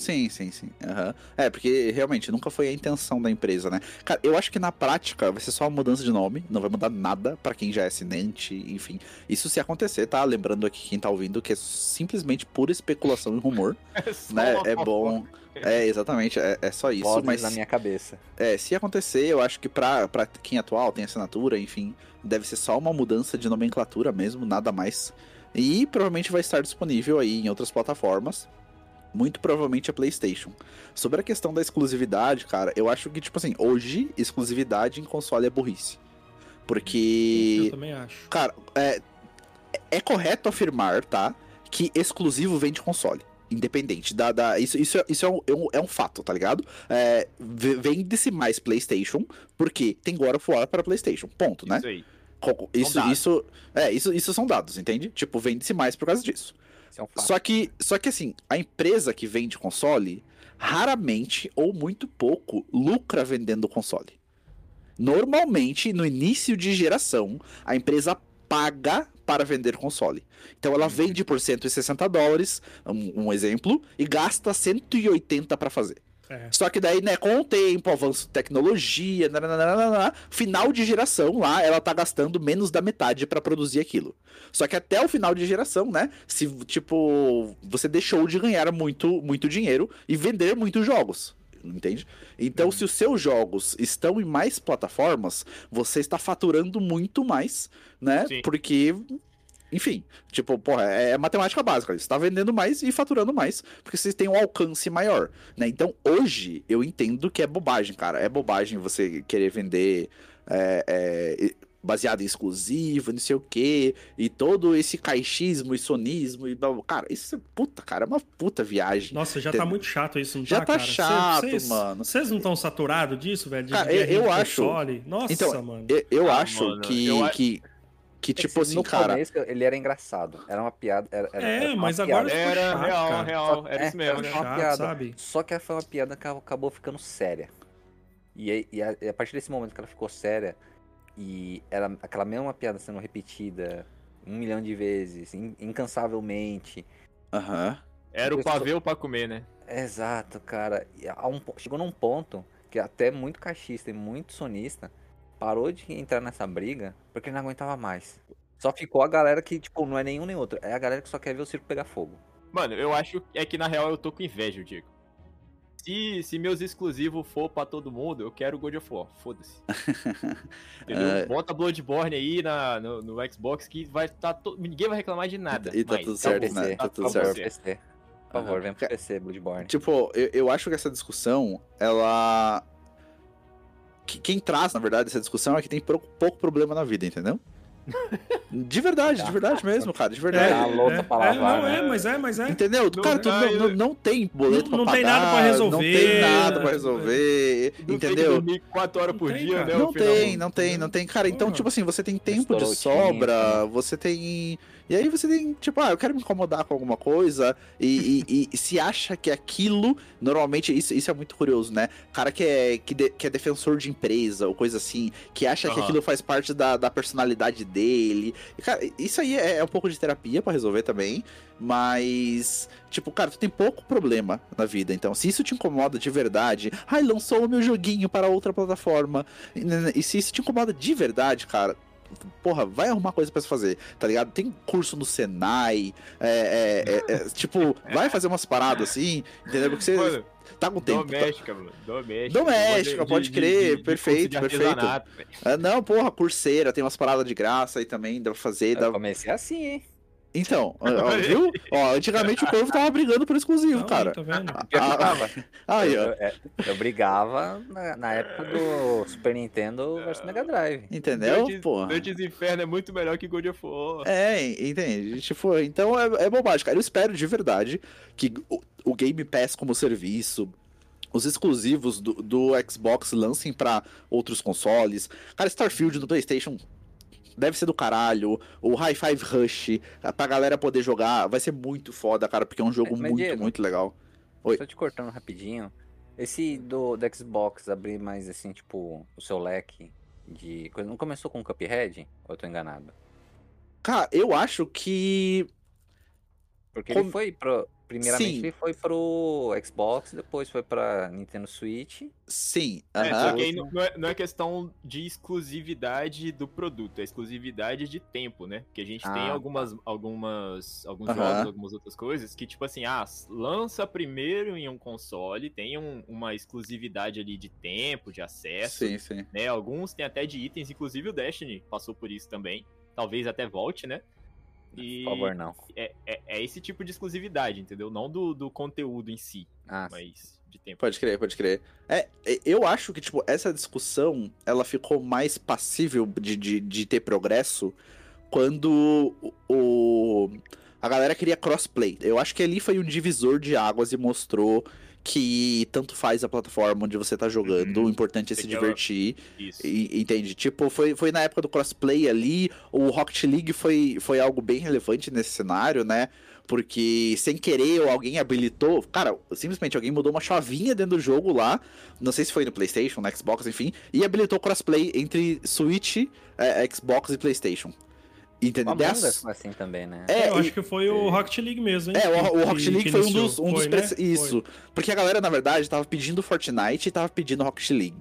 Sim, sim, sim. aham. É, porque realmente nunca foi a intenção da empresa, né? Cara, eu acho que na prática vai ser só uma mudança de nome, não vai mudar nada pra quem já é assinante, enfim. Isso se acontecer, tá? Lembrando aqui quem tá ouvindo que é simplesmente pura especulação e rumor, Só né? É bom. É, exatamente, é, é só isso, Vozes mas na minha cabeça. é, se acontecer, eu acho que pra, pra quem é atual tem assinatura, enfim, deve ser só uma mudança de nomenclatura mesmo, nada mais. E provavelmente vai estar disponível aí em outras plataformas. Muito provavelmente a PlayStation. Sobre a questão da exclusividade, cara, eu acho que, tipo assim, hoje, exclusividade em console é burrice. Eu Porque. também acho. Cara, é, é correto afirmar, tá? Que exclusivo vem de console. Independente. Da, da, isso isso, é, isso é, um, é um- é um fato, tá ligado? É, Vende-se mais PlayStation porque tem God of War para PlayStation. Ponto, né? Isso aí. Isso, isso, é, isso, isso são dados, entende? Tipo, vende-se mais por causa disso. É um. Só que, só que assim, a empresa que vende console raramente ou muito pouco lucra vendendo console. Normalmente, no início de geração, a empresa paga para vender console. Então ela vende por 160 dólares, um, um exemplo, e gasta 180 para fazer. É. Só que daí, né, com o tempo, avanço de tecnologia, nananana, final de geração lá, ela tá gastando menos da metade pra produzir aquilo. Só que até o final de geração, né, se, tipo, você deixou de ganhar muito, muito dinheiro e vender muitos jogos. Entende? Então, se os seus jogos estão em mais plataformas, você está faturando muito mais, né? Sim. Porque enfim, tipo, porra, é matemática básica. Você tá vendendo mais e faturando mais, porque vocês têm um alcance maior, né? Então, hoje, eu entendo que é bobagem, cara. É bobagem você querer vender é, é, baseado em exclusivo, não sei o quê, e todo esse caixismo e sonismo e blá. Cara, isso é puta, cara, é uma puta viagem. Nossa, já tá muito chato isso, não Já tá, tá cara? chato, Cês- mano. Vocês não estão saturados disso, velho? De Cara, eu de acho- console? Nossa, Então, mano. Eu, eu Ah, acho mano, que, eu que, que, tipo assim, no cara. começo ele era engraçado. Era uma piada. Era, era- É, era mas agora piada. Era chato, real, cara. real. Era É, isso mesmo, era né? uma Chato, piada. sabe? Só que foi uma piada que acabou ficando séria. E, aí- e a, e a partir desse momento que ela ficou séria, e era aquela mesma piada sendo repetida um milhão de vezes, in- incansavelmente. Aham. Era o pavê ou pra comer, né? Exato, cara. E a um chegou num ponto que até muito cachista e muito sonista parou de entrar nessa briga porque não aguentava mais. Só ficou a galera que, tipo, não é nenhum nem outro. É a galera que só quer ver o circo pegar fogo. Mano, eu acho é que na real eu tô com inveja, Diego. Se, se meus exclusivos for pra todo mundo, eu quero God of War. Foda-se. Entendeu? É. Bota Bloodborne aí na, no, no Xbox que vai tá to... ninguém vai reclamar de nada. E tá mais. tudo Pra certo, né? Tá tudo por certo. PC. Por favor, Aham. vem pro PC, Bloodborne. Tipo, eu, eu acho que essa discussão, ela. Que- Quem traz, na verdade, essa discussão é que tem pouco, pouco problema na vida, entendeu? De verdade, de verdade mesmo, cara, de verdade. É, a louça pra é, lavar, não, né? é, mas é, mas é. Entendeu? Não- cara, tu não, não, não tem boleto Não- não pra tem pagar, nada pra resolver. Não tem nada pra resolver, Não tem que entendeu? dormir 4 horas Não por tem, dia, né? Não tem, não tem, não tem. Cara, então, tipo assim, você tem tempo de sobra, você tem. E aí você tem, tipo, ah, eu quero me incomodar com alguma coisa, e, e- e se acha que aquilo, normalmente, isso, isso é muito curioso, né? Cara que é, que, de- que é defensor de empresa, ou coisa assim, que acha que Aham. aquilo faz parte da, da personalidade dele. E, cara, isso aí é, é um pouco de terapia pra resolver também, mas, tipo, cara, tu tem pouco problema na vida, então, se isso te incomoda de verdade, ai, lançou o meu joguinho para outra plataforma, e, e se isso te incomoda de verdade, cara, porra, vai arrumar coisa pra se fazer, tá ligado? Tem curso no Senai, é, é, é, é, tipo, vai fazer umas paradas assim, entendeu? Porque você Mano, tá com tempo. tá- doméstica, mano. Doméstica. Doméstica, De- pode de- crer, de- de perfeito, perfeito. Ah, não, porra, curseira, tem umas paradas de graça aí também, dá pra fazer. Eu Dá... comecei assim, hein? Então, ó, viu? Ó, antigamente o povo tava brigando por exclusivo, Não, cara. Tá vendo? Eu Ah, brigava. Aí, Eu, ó. eu- eu brigava na, na época do Super Nintendo versus Mega Drive. Entendeu? Dantes, Porra. Dantes Inferno é muito melhor que God of War. É, entende? Tipo, então é, é bobagem, cara. Eu espero de verdade que o, o Game Pass como serviço, os exclusivos do, do Xbox lancem pra outros consoles. Cara, Starfield no PlayStation deve ser do caralho. O High Five Rush, pra galera poder jogar, vai ser muito foda, cara, porque é um jogo Mas, muito, Diego, muito legal. Oi. Só te cortando rapidinho. Esse do, do Xbox abrir mais assim, tipo, o seu leque de coisa. Não começou com o Cuphead? Ou eu tô enganado? Cara, eu acho que. Porque Com- ele foi pro. Primeiramente Sim. foi pro Xbox, depois foi pra Nintendo Switch. Sim. É, só que aí não não é, não é questão de exclusividade do produto, é exclusividade de tempo, né? Porque a gente tem Ah, algumas, algumas, alguns Aham. jogos, algumas outras coisas que, tipo assim, ah, lança primeiro em um console, tem um- uma exclusividade ali de tempo, de acesso, Sim, sim. né? Alguns tem até de itens, inclusive o Destiny passou por isso também. Talvez até volte, né? E Por favor, não. é, é, é esse tipo de exclusividade, entendeu? Não do, do conteúdo em si, Ah, mas de tempo. Pode crer, pode crer. É, é, eu acho que, tipo, essa discussão, ela ficou mais passível de, de, de ter progresso quando o, o- a galera queria crossplay. Eu acho que ali foi um divisor de águas e mostrou que tanto faz a plataforma onde você tá jogando, Uhum. o importante é se divertir. Isso. E- entende? Tipo, foi, foi na época do crossplay ali, o Rocket League foi, foi algo bem relevante nesse cenário, né? Porque sem querer ou alguém habilitou. Cara, simplesmente alguém mudou uma chavinha dentro do jogo lá. Não sei se foi no PlayStation, no Xbox, enfim. E habilitou crossplay entre Switch, é, Xbox e PlayStation. Entendeu? Among Dessa- Us foi assim também, né? É, eu e- acho que foi o Rocket League mesmo, hein? é, o, o Rocket League que foi um dos. Um dos Foi, prece- né? Isso. Porque a galera, na verdade, tava pedindo Fortnite e tava pedindo Rocket League.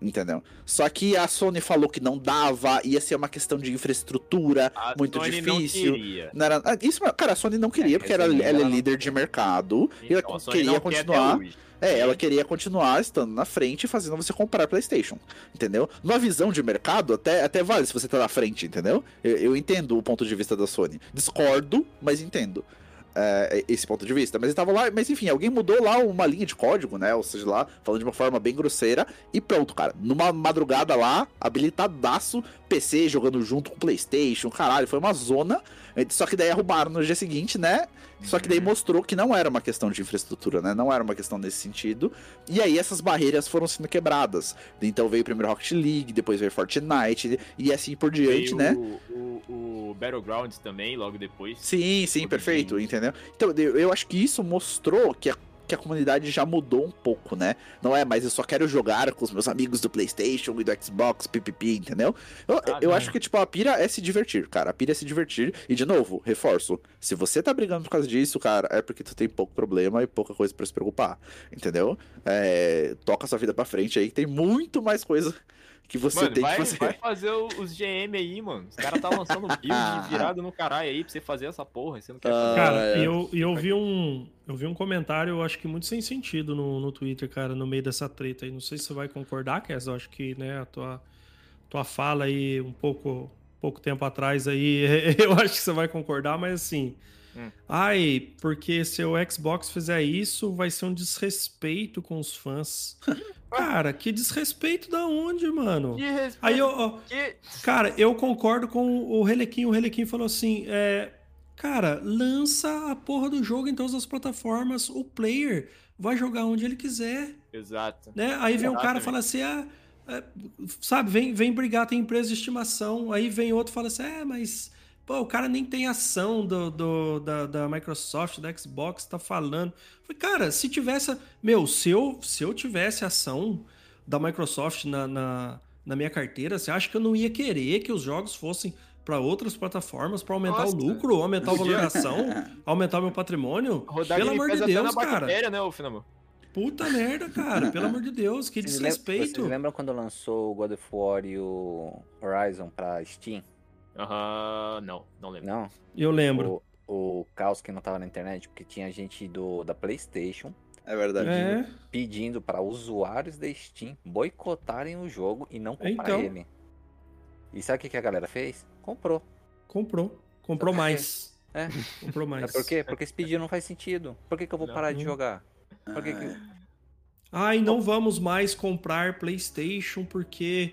Entendeu? Só que a Sony falou que não dava, ia ser uma questão de infraestrutura A muito Sony não difícil. queria. Não era, ah, isso, cara, a Sony não queria, É, porque era, resumindo, ela é ela não líder de mercado e ela Então, a Sony queria não continuar. É, ela queria continuar estando na frente e fazendo você comprar PlayStation, entendeu? Numa visão de mercado, até, até vale se você tá na frente, entendeu? Eu, eu entendo o ponto de vista da Sony. Discordo, mas entendo. É, esse ponto de vista, mas ele tava lá, mas enfim, alguém mudou lá uma linha de código, né? Ou seja, lá, falando de uma forma bem grosseira, e pronto, cara. Numa madrugada lá, habilitadaço, PC jogando junto com PlayStation, caralho, foi uma zona. Só que daí arrumaram no dia seguinte, né? Só que daí mostrou que não era uma questão de infraestrutura, né? Não era uma questão nesse sentido. E aí essas barreiras foram sendo quebradas. Então veio primeiro Rocket League, depois veio Fortnite e assim por diante, Veio né? O, o, o Battlegrounds também, logo depois. Sim, sim, perfeito, entendeu? Então, eu acho que isso mostrou que a, que a comunidade já mudou um pouco, né? Não é mais eu só quero jogar com os meus amigos do PlayStation e do Xbox, pipipi, entendeu? Eu, Ah, eu acho que, tipo, a pira é se divertir, cara. A pira é se divertir. E, de novo, reforço: se você tá brigando por causa disso, cara, é porque tu tem pouco problema e pouca coisa pra se preocupar, entendeu? É, toca sua vida pra frente aí, que tem muito mais coisa que você Mano, tem vai, que fazer. vai fazer os GM aí, mano. Os caras tá lançando build virado no caralho aí pra você fazer essa porra. Você não quer Ah, fazer. Cara, é. e eu, eu vi um. Eu vi um comentário, eu acho que muito sem sentido no, no Twitter, cara, no meio dessa treta aí. Não sei se você vai concordar, Kes. Eu acho que, né, a tua, tua fala aí um pouco, pouco tempo atrás aí, eu acho que você vai concordar, mas assim. Hum. Ai, porque se o Xbox fizer isso, vai ser um desrespeito com os fãs. Cara, que desrespeito da onde, mano? Que respeito, Aí eu, ó, que- Cara, eu concordo com o Relequinho. O Relequinho falou assim: é, cara, lança a porra do jogo em todas as plataformas. O player vai jogar onde ele quiser, Exato. né? Aí vem um cara e fala assim: ah, é, sabe, vem, vem brigar, tem empresa de estimação. Aí vem outro e fala assim: é, mas. Pô, o cara nem tem ação do, do- da, da Microsoft, da Xbox, tá falando. Falei, cara, se tivesse. Meu, se eu, se eu tivesse ação da Microsoft na, na, na minha carteira, você acha que eu não ia querer que os jogos fossem para outras plataformas para aumentar Nossa. o lucro, aumentar a valoração, aumentar meu patrimônio? Rodar Pelo amor de Deus, cara. bactéria, né, Finamo? Puta merda, cara. Pelo amor de Deus, que desrespeito. Vocês lembram quando lançou o God of War e o Horizon pra Steam? Aham, não, não lembro. Não? Eu lembro. O, o caos que não tava na internet, porque tinha gente do, da PlayStation É verdade. É, pedindo para usuários da Steam boicotarem o jogo e não comprar Então. ele. E sabe o que, que a galera fez? Comprou. comprou. Comprou mais. É. Comprou É mais. por quê? Porque esse pedido não faz sentido. Por que, que eu vou Não. parar de Hum. jogar? Por que Ah, que... Ai, não vamos mais comprar PlayStation porque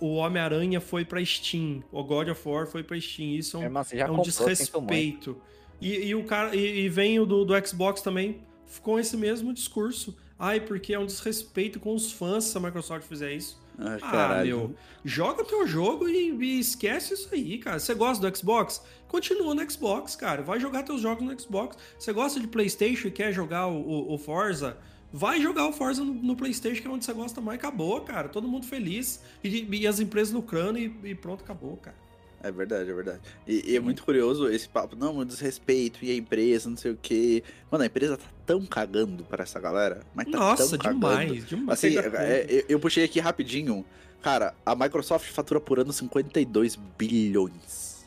o Homem-Aranha foi pra Steam. O God of War foi pra Steam. Isso é um, já é um desrespeito. E, e o cara e, e vem o do, do Xbox também com esse mesmo discurso. Ai, porque é um desrespeito com os fãs se a Microsoft fizer isso. Ah, Ah, caralho. meu, joga teu jogo e, e esquece isso aí, cara. Você gosta do Xbox? Continua no Xbox, cara. Vai jogar teus jogos no Xbox. Você gosta de PlayStation e quer jogar o, o- o Forza? Vai jogar o Forza no, no PlayStation, que é onde você gosta mais. Acabou, cara. Todo mundo feliz. E, e as empresas lucrando e, e pronto, acabou, cara. É verdade, é verdade. E, e é muito curioso esse papo, não, desrespeito e a empresa, não sei o quê. Mano, a empresa tá tão cagando pra essa galera, mas tá Nossa, tão cagando. demais, demais. Assim, é, eu, eu puxei aqui rapidinho. Cara, a Microsoft fatura por ano 52 bilhões.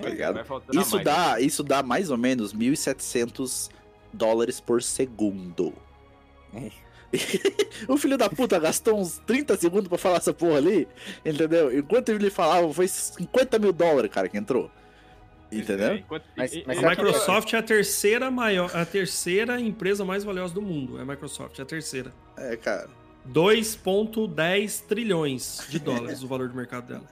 Tá ligado? Isso mais, dá, isso dá mais ou menos 1.700 dólares por segundo. o filho da puta gastou uns 30 segundos pra falar essa porra ali, entendeu? Enquanto ele falava, foi 50 mil dólares, cara, que entrou. Entendeu? É, enquanto- Mas- mas A Microsoft é a terceira maior, a terceira empresa mais valiosa do mundo. É a Microsoft, é a terceira. É, cara. 2,10 trilhões de dólares o valor do mercado dela.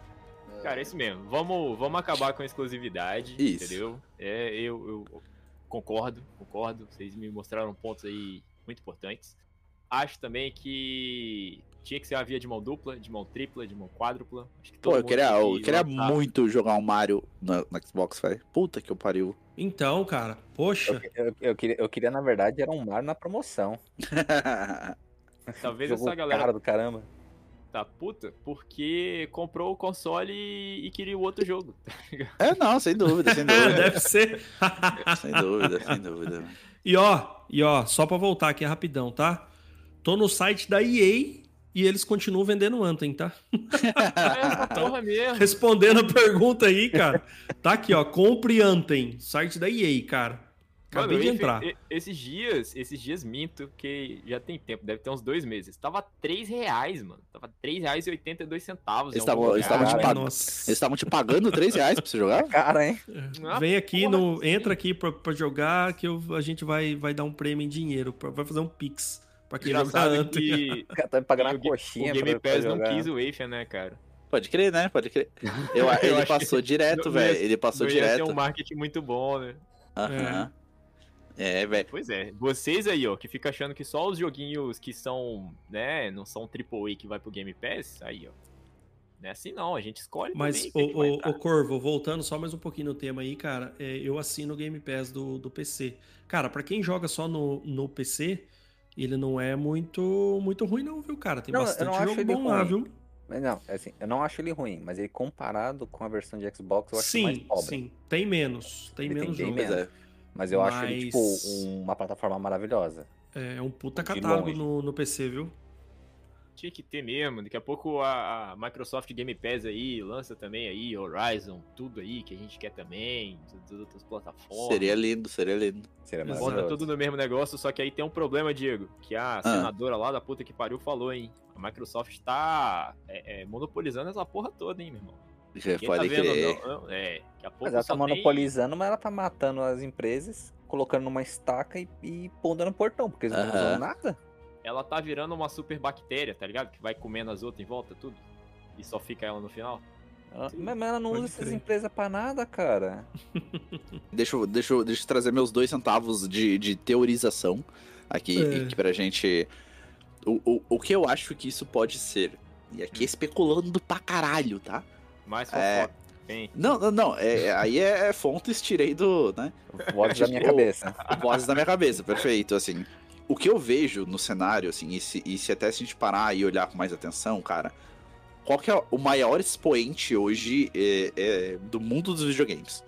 Cara, é isso mesmo. Vamos, vamos acabar com a exclusividade, Isso. entendeu? É, eu, eu concordo, concordo. Vocês me mostraram pontos aí muito importantes. Acho também que tinha que ser uma via de mão dupla, de mão tripla, de mão quádrupla. Acho que Pô, eu queria, eu que queria muito jogar um Mario no, no Xbox, velho. Puta que eu pariu. Então, cara, poxa. Eu, eu queria, eu queria, na verdade, era um Mario na promoção. Talvez Jogo essa galera caro do caramba. tá puta porque comprou o console e, e queria o outro jogo. é, não, sem dúvida, sem É, dúvida. deve ser. sem dúvida, sem dúvida. E ó, e ó, só pra voltar aqui rapidão, tá? Tô no site da EA e eles continuam vendendo Anthem, tá? É porra mesmo. Respondendo a pergunta aí, cara. Tá aqui, ó. Compre Anthem. Site da EA, cara. Acabei Mano, de entrar. Esses dias, esses dias minto, que já tem tempo, deve ter uns dois meses. Tava 3 reais, mano. Tava 3 reais e 82 centavos. Eles estavam te, pag... Eles estavam te pagando 3 reais pra você jogar? Cara, hein? Ah, Vem aqui, porra, no, sim. entra aqui pra, pra jogar que eu- a gente vai, vai dar um prêmio em dinheiro. pra- Vai fazer um pix pra quem jogar Anthem. que O cara tá me pagando uma coxinha o Game pra, pra Pass não quis o Wafer, né, cara? Pode crer, né? Pode crer. Eu, ele passou direto, não- não ia- velho. Ele passou não ia ter direto. um marketing muito bom, né? Aham. É, velho. Pois é. Vocês aí, ó, que fica achando que só os joguinhos que são, né, não são AAA que vai pro Game Pass, aí, ó. Não é assim não, a gente escolhe Mas, também o, entrar. o, Corvo, voltando só mais um pouquinho no tema aí, cara, é, eu assino o Game Pass do, do PC. Cara, pra quem joga só no, no PC, ele não é muito muito ruim não, viu, cara? Tem Não, eu bastante não acho jogo ele bom lá, ruim. viu? Mas não, é assim, eu não acho ele ruim, mas ele comparado com a versão de Xbox, eu acho mais Sim, pobre. sim. Tem menos. Tem Ele tem menos bem jogo. Menos. é. Mas eu acho ele, tipo, Mas- uma plataforma maravilhosa. É um puta catálogo no, no PC, viu? Tinha que ter mesmo. Daqui a pouco a, a Microsoft Game Pass aí lança também aí Horizon, tudo aí que a gente quer também, das outras plataformas. Seria lindo, seria lindo. Seria Bota tudo no mesmo negócio, só que aí tem um problema, Diego, que a senadora lá da puta que pariu falou, hein? A Microsoft tá é, é, monopolizando essa porra toda, hein, meu irmão? Quem Pode tá crer. não, não, é, daqui a pouco Mas ela tá tem- monopolizando, mas ela tá matando as empresas, colocando numa estaca e, e pondo no portão, porque eles não Aham. usam nada. Ela tá virando uma super bactéria, tá ligado? Que vai comendo as outras em volta, tudo. E só fica ela no final. Ela- Sim, mas ela não usa essas empresas pra nada, cara. Deixa eu, deixa, eu, deixa eu trazer meus dois centavos de, de teorização aqui, É. aqui pra gente. O, o, o que eu acho que isso pode ser. E aqui especulando pra caralho, tá? Mais É. fofoca. Bem, Não, não, não. é- aí é, fontes, tirei do. né? Voz da minha cabeça. Vozes da minha cabeça, perfeito, assim. O que eu vejo no cenário, assim, e se, e se até se a gente parar e olhar com mais atenção, cara, qual que é o maior expoente hoje é, é, do mundo dos videogames?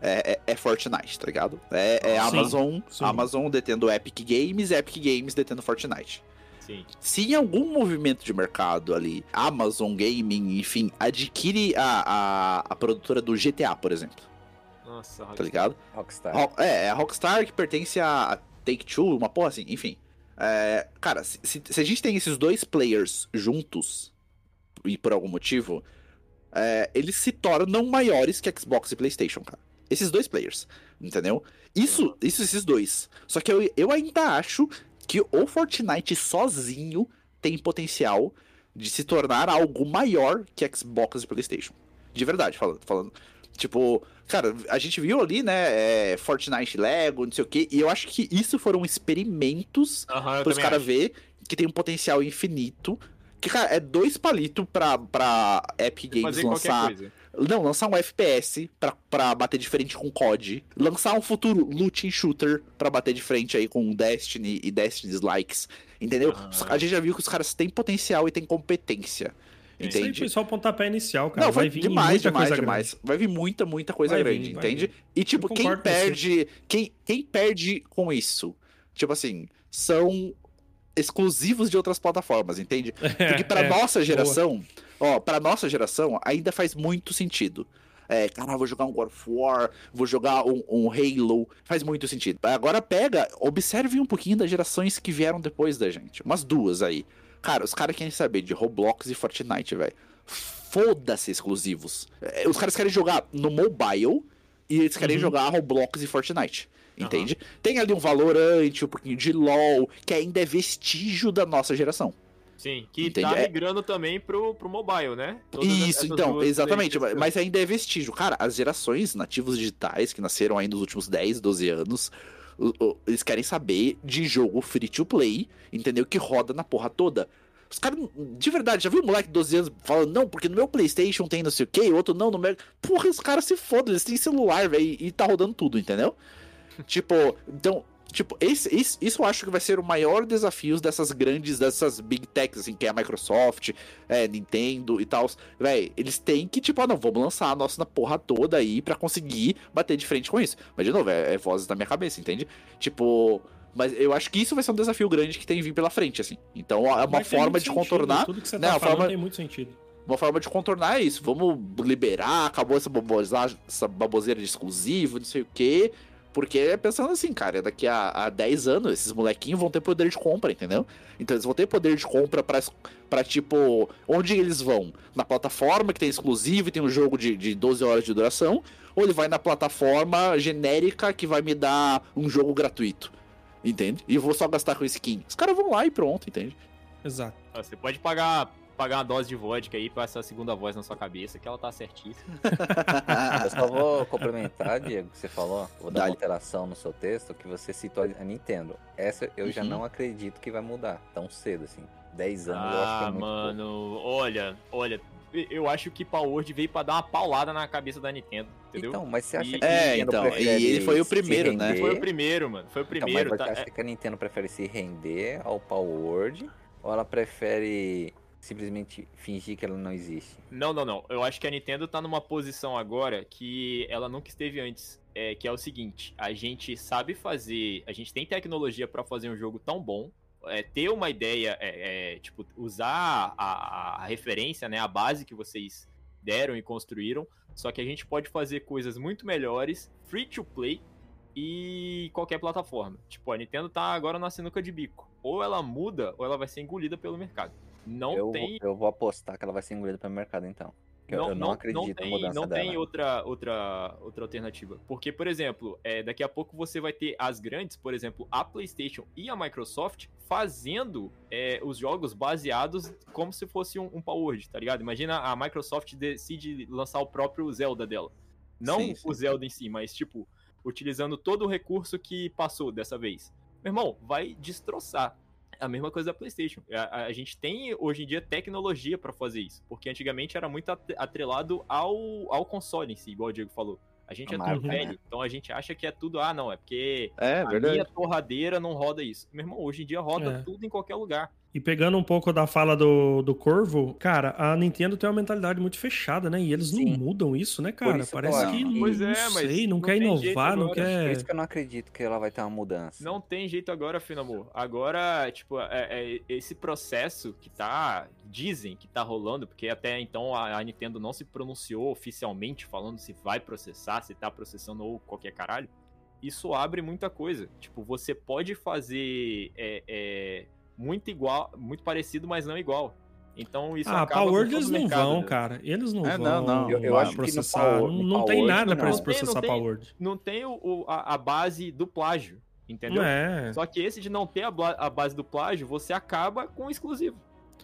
É, é- é Fortnite, tá ligado? É, é Sim, Amazon, sim. Amazon detendo Epic Games, Epic Games detendo Fortnite. Sim. Se em algum movimento de mercado ali, Amazon Gaming, enfim, adquire a, a, a produtora do GTA, por exemplo, Nossa, tá ligado? Rockstar. Ro- É, é a Rockstar que pertence a a Take-Two, uma porra assim, enfim. É, cara, se, se- se a gente tem esses dois players juntos, e por algum motivo, é, eles se tornam maiores que Xbox e PlayStation, cara. Esses dois players, entendeu? Isso, isso esses dois. Só que eu, eu ainda acho que o Fortnite sozinho tem potencial de se tornar algo maior que Xbox e PlayStation. De verdade, falando. falando. Tipo, cara, a gente viu ali, né, é, Fortnite Lego, não sei o quê, e eu acho que isso foram experimentos eu pros também caras ver que tem um potencial infinito. Que, cara, é dois palitos pra, pra Epic Games lançar. Não, lançar um FPS pra, pra bater de frente com COD. Lançar um futuro looting shooter pra bater de frente aí com Destiny e Destiny's Likes. Entendeu? Aham. A gente já viu que os caras têm potencial e têm competência. Sim. Isso aí Entende? foi só o pontapé inicial, cara. Não, vai vir demais, demais, coisa demais. Vai vir muita, muita coisa Vai grande, vir, entende? E tipo, quem perde, quem, quem perde com isso? Tipo assim, são exclusivos de outras plataformas, entende? grande. Porque pra É, é, nossa boa. Ó, pra nossa geração ainda faz muito sentido. É, cara, vou jogar um God of War, vou jogar um, um Halo, faz muito sentido. Agora pega, observe um pouquinho das gerações que vieram depois da gente, umas duas aí. Cara, os caras querem saber de Roblox e Fortnite, velho. Foda-se exclusivos. É, Os caras querem jogar no mobile e eles querem Uhum. jogar Roblox e Fortnite. Entende? Tem ali um Valorant, um pouquinho de LoL, que ainda é vestígio da nossa geração. Sim, que Entende? tá É- migrando também pro, pro mobile, né? Todas Isso, então, exatamente. Mas ainda é vestígio. Cara, as gerações nativos digitais que nasceram aí nos últimos 10, 12 anos, eles querem saber de jogo free to play, entendeu? Que roda na porra toda. Os caras, de verdade, já viu um moleque de 12 anos falando, não, porque no meu PlayStation tem não sei o que, outro não, no meu. Porra, os caras se fodem, eles têm celular, velho, e tá rodando tudo, entendeu? tipo, então, tipo, esse, esse- isso eu acho que vai ser o maior desafio dessas grandes, dessas big techs, assim, que é a Microsoft, é, Nintendo e tal. Véi, eles têm que, tipo, ah, não, vamos lançar a nossa porra toda aí pra conseguir bater de frente com isso. Mas, de novo, é, é vozes da minha cabeça, entende? Tipo. Mas eu acho que isso vai ser um desafio grande que tem vir pela frente, assim. Então é uma forma de sentido, contornar. Tudo que você né, tá falando forma- tem muito sentido. Uma forma de contornar é isso. Vamos liberar, acabou essa, babosa, essa baboseira de exclusivo, não sei o quê. Porque é pensando assim, cara, daqui a, a 10 anos, esses molequinhos vão ter poder de compra, entendeu? Então eles vão ter poder de compra pra, pra tipo, onde eles vão? Na plataforma que tem exclusivo e tem um jogo de, de 12 horas de duração, ou ele vai na plataforma genérica que vai me dar um jogo gratuito, entende? E eu vou só gastar com skin. Os caras vão lá e pronto, entende? Exato. Ah, Você pode pagar, pagar uma dose de vodka aí pra essa segunda voz na sua cabeça, que ela tá certíssima. Eu só vou complementar, Diego, que você falou. Vou dar uma alteração no seu texto, que você citou a Nintendo. Essa eu já Uhum. não acredito que vai mudar tão cedo, assim. 10 anos eu acho que é Ah, muito mano, olha, olha, eu acho que Power Word veio pra dar uma paulada na cabeça da Nintendo, pouco. entendeu? Então, mas você acha E- que a É, Nintendo então, e ele foi o primeiro, né? Foi o primeiro, mano, foi o Então, primeiro. mas tá? você acha que a Nintendo prefere se render ao Power Word ou ela prefere simplesmente fingir que ela não existe? Não, não, não. Eu acho que a Nintendo tá numa posição agora que ela nunca esteve antes. É, que é o seguinte, a gente sabe fazer. A gente tem tecnologia pra fazer um jogo tão bom. é, ter uma ideia, é, é, tipo, usar a, a, referência, né, a base que vocês deram e construíram, só que a gente pode fazer coisas muito melhores, free to play e qualquer plataforma. Tipo, a Nintendo tá agora na sinuca de bico. Ou ela muda, ou ela vai ser engolida pelo mercado. Não eu, tem. Eu vou apostar que ela vai ser engolida pelo mercado, então. Eu não, eu não, acredito não tem, na mudança Não dela. tem outra, outra, outra alternativa. Porque, por exemplo, é, daqui a pouco você vai ter as grandes, por exemplo, a PlayStation e a Microsoft fazendo é, os jogos baseados como se fosse um, um Power tá ligado? Imagina a Microsoft decide lançar o próprio Zelda dela. Não Sim, sim. o Zelda em si, mas tipo, utilizando todo o recurso que passou dessa vez. Meu irmão, vai destroçar. A mesma coisa da PlayStation. A, a gente tem hoje em dia tecnologia pra fazer isso, porque antigamente era muito atre- atrelado ao, ao console em si, igual o Diego falou. A gente A é marca, tudo né? velho, então a gente acha que é tudo, ah, não, é porque É, a verdade. minha torradeira não roda isso. Meu irmão, hoje em dia roda É. tudo em qualquer lugar. E pegando um pouco da fala do, do Corvo, cara, a Nintendo tem uma mentalidade muito fechada, né? E eles Sim. não mudam isso, né, cara? isso Parece acho. que, Pois não é, mas sei, não, não quer inovar, não agora. Por quer... isso que eu não acredito que ela vai ter uma mudança. Não tem jeito agora, Fino Amor. Agora, tipo, é, é esse processo que tá. Dizem que tá rolando, porque até então a, a Nintendo não se pronunciou oficialmente falando se vai processar, se tá processando ou qualquer caralho. Isso abre muita coisa. Tipo, você pode fazer é, é, muito igual, muito parecido, mas não igual. Então isso Ah, acaba Power eles não mercado, vão, né? cara. Eles não É, vão não, não. Eu- eu acho que no processar. Power- não, não tem Power nada pra não. eles Não tem, não processar tem. Power. Não tem o, o- a, a base do plágio, entendeu? É. Só que esse de não ter a, a base do plágio, você acaba com o exclusivo.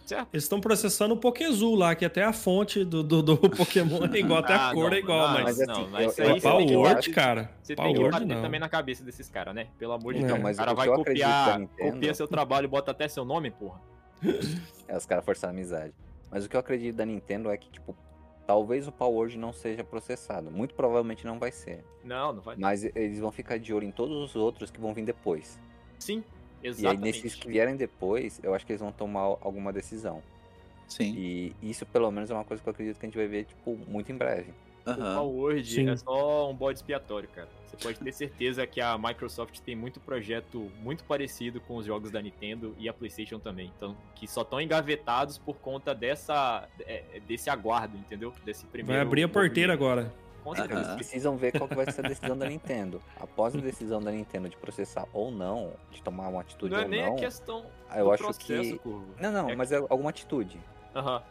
Certo? Eles estão processando o Pokézul lá, que até a fonte do, do, do Pokémon é igual, até a Ah, cor não, é igual, não, mas... mas assim, não, eu- mas isso eu- aí É Power, bater- cara. Você tem que Power, bater não. também na cabeça desses caras, né? Pelo amor de É. Deus. Mas o cara vai copiar, copia seu trabalho e bota até seu nome, porra. É, os caras forçaram a amizade. Mas o que eu acredito da Nintendo é que, tipo, talvez o Power não seja processado. Muito provavelmente não vai ser. Não, não vai. Mas eles vão ficar de olho em todos os outros que vão vir depois. Sim, E aí, exatamente. nesses que vierem depois, eu acho que eles vão tomar alguma decisão. Sim. E isso, pelo menos, é uma coisa que eu acredito que a gente vai ver, tipo, muito em breve. O Aham. Power Sim. é só um bode expiatório, cara. Você pode ter certeza que a Microsoft tem muito projeto muito parecido com os jogos da Nintendo e a PlayStation também. Então, que só estão engavetados por conta dessa é, desse aguardo, entendeu? Desse primeiro Vai abrir a porteira movimento. agora. Com certeza. Eles precisam ver qual que vai ser a decisão da Nintendo. Após a decisão da Nintendo de processar ou não, de tomar uma atitude Não é ou nem não, a questão eu do acho processo, que... Curvo. Não, não, É- mas é alguma atitude. Aham.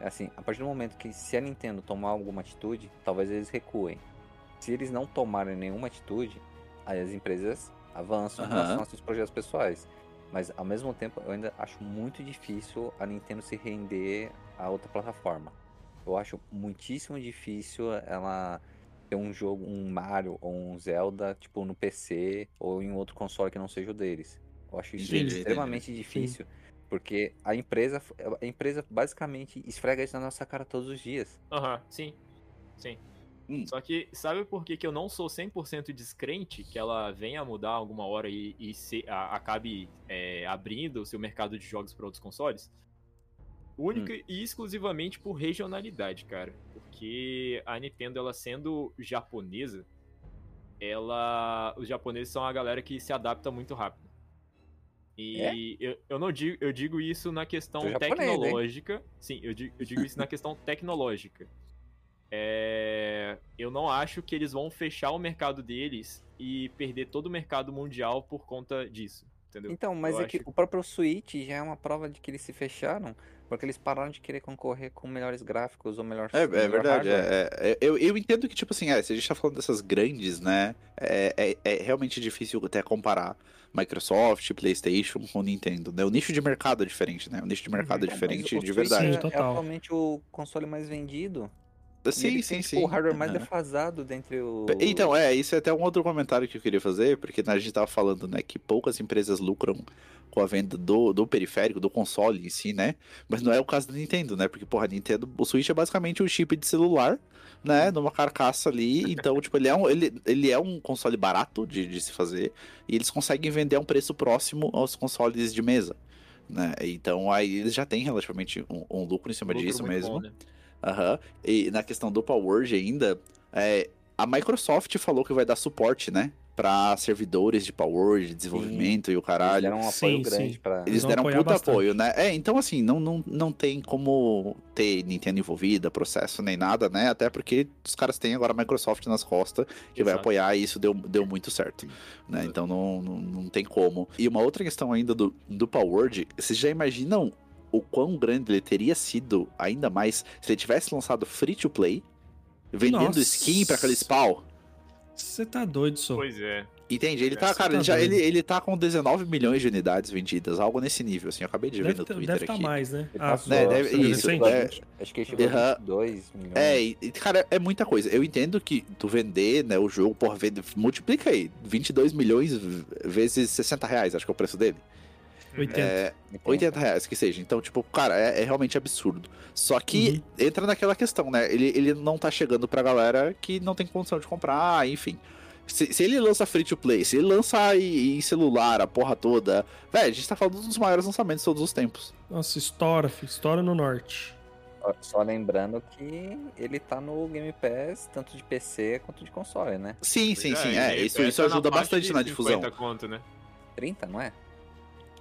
É assim, a partir do momento que se a Nintendo tomar alguma atitude, talvez eles recuem. Se eles não tomarem nenhuma atitude, aí as empresas avançam em Aham. relação aos seus projetos pessoais. Mas ao mesmo tempo, eu ainda acho muito difícil a Nintendo se render a outra plataforma. Eu acho muitíssimo difícil ela ter um jogo, um Mario ou um Zelda, tipo, no PC ou em outro console que não seja o deles. Eu acho isso Entendi, extremamente difícil. Porque a empresa, a empresa basicamente esfrega isso na nossa cara todos os dias. Aham, sim. Sim. Hum. Só que sabe por que, que eu não sou 100% descrente que ela venha mudar alguma hora e, e se, a- acabe é, abrindo o seu mercado de jogos para outros consoles? Única e exclusivamente por regionalidade, cara. Porque a Nintendo, ela sendo japonesa, ela. Os japoneses são a galera que se adapta muito rápido. E eu, eu não digo, eu digo isso na questão Sou japonês, hein? tecnológica. Sim, eu digo, eu digo isso na questão tecnológica. É, eu não acho que eles vão fechar o mercado deles e perder todo o mercado mundial por conta disso. Entendeu? Então, mas Eu é que o próprio Switch já é uma prova de que eles se fecharam, porque eles pararam de querer concorrer com melhores gráficos ou melhor É, é melhor verdade. hardware. é- é- eu, eu entendo que, tipo assim, é, se a gente tá falando dessas grandes, né? É, é, é realmente difícil até comparar Microsoft, PlayStation com Nintendo, né? O nicho de mercado é diferente, né? O nicho de mercado é Então, diferente de verdade. Sim, É, é total. atualmente o console mais vendido. Sim, ele sim, tem, sim. tipo, o hardware mais Aham. defasado dentre o. Então, é, isso é até um outro comentário que eu queria fazer, porque né, a gente tava falando, né, que poucas empresas lucram com a venda do, do periférico, do console em si, né? Mas não é o caso da Nintendo, né? Porque, porra, a Nintendo, o Switch é basicamente um chip de celular, né? Numa carcaça ali. Então, tipo, ele é um, ele, ele é um console barato de, de se fazer. E eles conseguem vender a um preço próximo aos consoles de mesa. Né? Então aí eles já têm relativamente um, um lucro em cima Lucro disso mesmo. bom, né? Aham. E na questão do Power ainda, é, a Microsoft falou que vai dar suporte, né? pra servidores de Power, de desenvolvimento e o Eles caralho. deram um apoio Sim, grande sim. pra. Eles deram um puta bastante. apoio, né? É, então assim, não, não, não tem como ter Nintendo envolvida, processo nem nada, né? Até porque os caras têm agora a Microsoft nas costas que vai Exato. apoiar e isso deu, deu muito certo, né? Então não, não, não tem como. E uma outra questão ainda do, do Power, vocês já imaginam o quão grande ele teria sido ainda mais se ele tivesse lançado free to play, vendendo Nossa. skin pra aquele spawn? Você tá doido, só. Pois é. Entende? Ele tá, Você cara, tá ele, já, ele, ele tá com 19 milhões de unidades vendidas, algo nesse nível, assim. Eu acabei de ver Deve no tá- Twitter deve estar aqui. mais, né? Ah, passou, né, deve- isso, é. 20, Acho que ele chegou a 22 milhões. É, e, cara, é muita coisa. Eu entendo que tu vender, né, o jogo, porra, vende, multiplica aí, 22 milhões vezes 60 reais, acho que é o preço dele. 80. É, 80 reais, que seja. Então, tipo, cara, é, é realmente absurdo. Só que entra naquela questão, né? Ele, ele não tá chegando pra galera que não tem condição de comprar, enfim. Se, se ele lança free to play, se ele lança em, em celular, a porra toda. Velho, a gente tá falando dos maiores lançamentos de todos os tempos. Nossa, estoura, filho. Estoura no norte. Só- lembrando que ele tá no Game Pass, tanto de PC quanto de console, né? Sim, sim, sim. É, ele isso, isso ajuda bastante na difusão. 50 conto, né? 30, não é?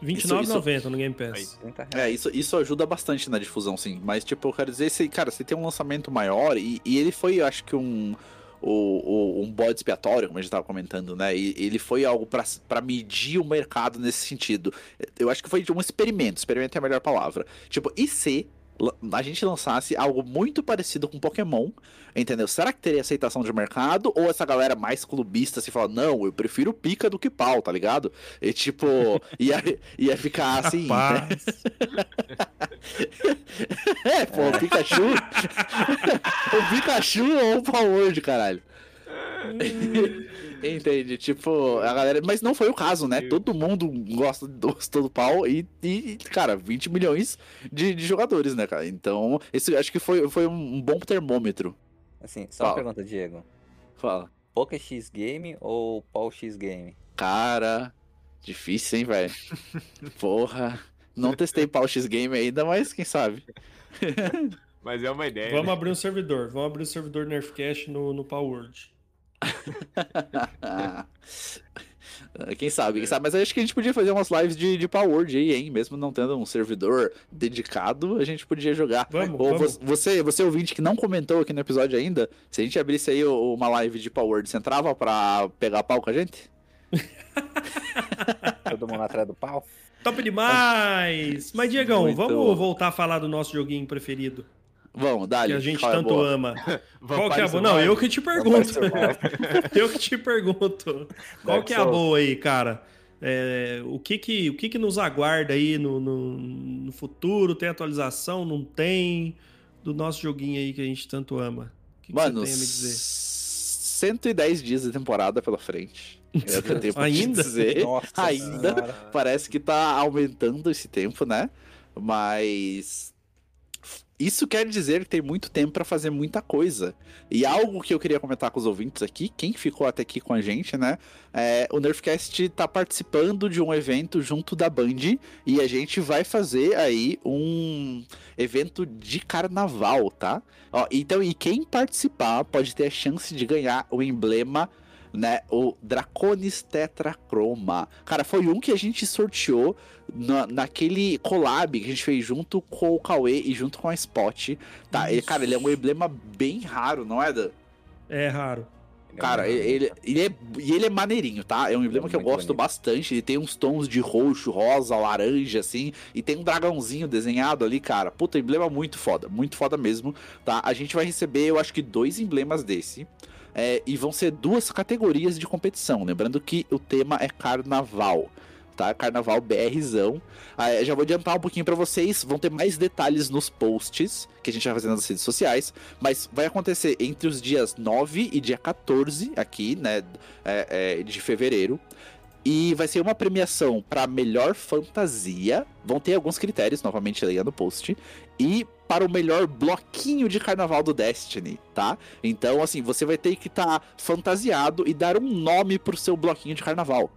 R$29,90 no Game Pass. 30 reais. É, isso, isso ajuda bastante na difusão, sim. Mas, tipo, eu quero dizer, se, cara, você tem um lançamento maior e, e ele foi, eu acho que um. O, o- um bode expiatório, como a gente tava comentando, né? E ele foi algo pra pra medir o mercado nesse sentido. Eu acho que foi um experimento. Experimento é a melhor palavra. Tipo, e se a gente lançasse algo muito parecido com Pokémon, entendeu? Será que teria aceitação de mercado? Ou essa galera mais clubista se fala, não, eu prefiro pica do que pau, tá ligado? E tipo, ia, ia ficar assim. Rapaz. É, pô, o Pikachu. o Pikachu ou o Power, caralho. Entende? Tipo, a galera. Mas não foi o caso, né? Todo mundo gosta do do pau e, e, cara, 20 milhões de, de jogadores, né, cara? Então, esse acho que foi, foi um bom termômetro. Assim, só Fala. uma pergunta, Diego. Fala. Poké X Game ou Paul X Game? Cara, difícil, hein, velho? Porra. Não testei pau X Game ainda, mas quem sabe? Mas é uma ideia. Vamos né? abrir um servidor. Vamos abrir um servidor Nerfcast no, no Powerword. quem sabe, quem sabe. Mas acho que a gente podia fazer umas lives de, de Power Word aí, hein? Mesmo não tendo um servidor dedicado, a gente podia jogar. Vamos, Ou vamos. vo- você, você ouvinte que não comentou aqui no episódio ainda, se a gente abrisse aí uma live de Power Word, você entrava pra pegar pau com a gente? Todo mundo atrás do pau? Top demais! Mas, Diegão, Muito vamos bom. voltar a falar do nosso joguinho preferido. Vamos, dá Que a gente tanto ama. Qual que é a boa? Não, eu que te pergunto. eu que te pergunto. Qual que é a boa aí, cara? É, o que que, o que que nos aguarda aí no, no, no futuro? Tem atualização? Não tem? Do nosso joguinho aí que a gente tanto ama. O que, que Mano, você tem a me dizer? 110 dias de temporada pela frente. É o que eu tenho pra te Ainda? dizer. Nossa Ainda. senhora. Parece que tá aumentando esse tempo, né? Mas isso quer dizer que tem muito tempo pra fazer muita coisa. E algo que eu queria comentar com os ouvintes aqui, quem ficou até aqui com a gente, né? É, o Nerfcast tá participando de um evento junto da Band e a gente vai fazer aí um evento de carnaval, tá? Ó, então, e quem participar pode ter a chance de ganhar o emblema né? O Draconis Tetrachroma. Cara, foi um que a gente sorteou na, naquele collab que a gente fez junto com o Cauê e junto com a Spot. Tá? E, cara, ele é um emblema bem raro, não é, Dan? É raro. Cara, ele, ele é, e ele é maneirinho, tá? É um emblema É que eu gosto bonito. bastante. Ele tem uns tons de roxo, rosa, laranja, assim. E tem um dragãozinho desenhado ali, cara. Puta, emblema muito foda. Muito foda mesmo, tá? A gente vai receber, eu acho que dois emblemas desse. É, e vão ser duas categorias de competição. Lembrando que o tema é carnaval. Tá? Carnaval BRzão. Ah, eu já vou adiantar um pouquinho pra vocês. Vão ter mais detalhes nos posts que a gente vai fazer nas redes sociais. Mas vai acontecer entre os dias 9 e dia 14 aqui, né? é, é, de fevereiro. E vai ser uma premiação para melhor fantasia. Vão ter alguns critérios, novamente leia no post. E para o melhor bloquinho de carnaval do Destiny, tá? Então, assim, você vai ter que estar fantasiado e dar um nome pro seu bloquinho de carnaval.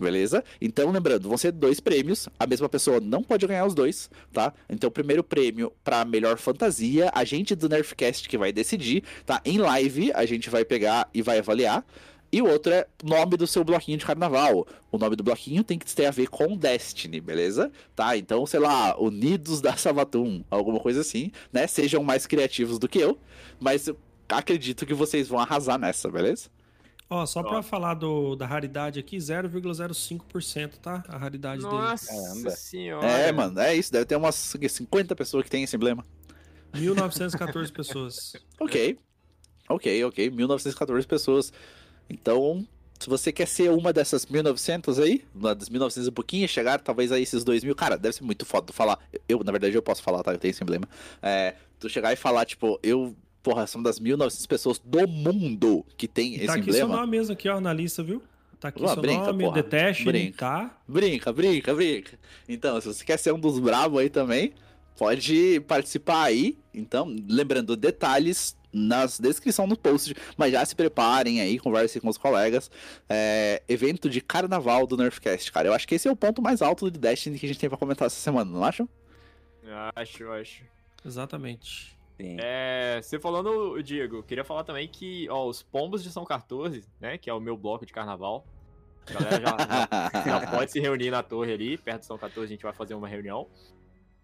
Beleza? Então, lembrando, vão ser dois prêmios. A mesma pessoa não pode ganhar os dois, tá? Então, o primeiro prêmio para melhor fantasia, a gente do Nerfcast que vai decidir, tá? Em live, a gente vai pegar e vai avaliar. E o outro é nome do seu bloquinho de carnaval. O nome do bloquinho tem que ter a ver com Destiny, beleza? Tá? Então, sei lá, Unidos da Savatum, alguma coisa assim, né? Sejam mais criativos do que eu, mas eu acredito que vocês vão arrasar nessa, beleza? Ó, só pra falar do, da raridade aqui, 0,05%, tá? A raridade dele. Nossa senhora. É, mano, é isso. Deve ter umas 50 pessoas que tem esse emblema. 1914 pessoas. Ok. Ok, ok. 1914 pessoas. Então, se você quer ser uma dessas 1900 aí, uma das 1900 e pouquinho, chegar talvez a esses 2000, cara, deve ser muito foda falar. Eu, na verdade, eu posso falar, tá? Eu tenho esse emblema. É, tu chegar e falar, tipo, eu, porra, são das 1900 pessoas do mundo que tem esse tá aqui seu emblema. nome mesmo aqui, ó, na lista, viu? Tá aqui Ah, seu brinca, nome, porra. Deteste, Brinca. tá? Brinca, brinca, brinca. Então, se você quer ser um dos bravos aí também, pode participar aí. Então, lembrando, detalhes nas descrição do post, mas já se preparem aí, conversem com os colegas. É, evento de carnaval do Nerfcast, cara. Eu acho que esse é o ponto mais alto do Destiny que a gente tem pra comentar essa semana, não acham? Acho, acho. Exatamente. Sim. É, você falando, Diego, queria falar também que, ó, os Pombos de São 14, né, que é o meu bloco de carnaval, a galera já, já, já pode se reunir na torre ali, perto de São 14 a gente vai fazer uma reunião.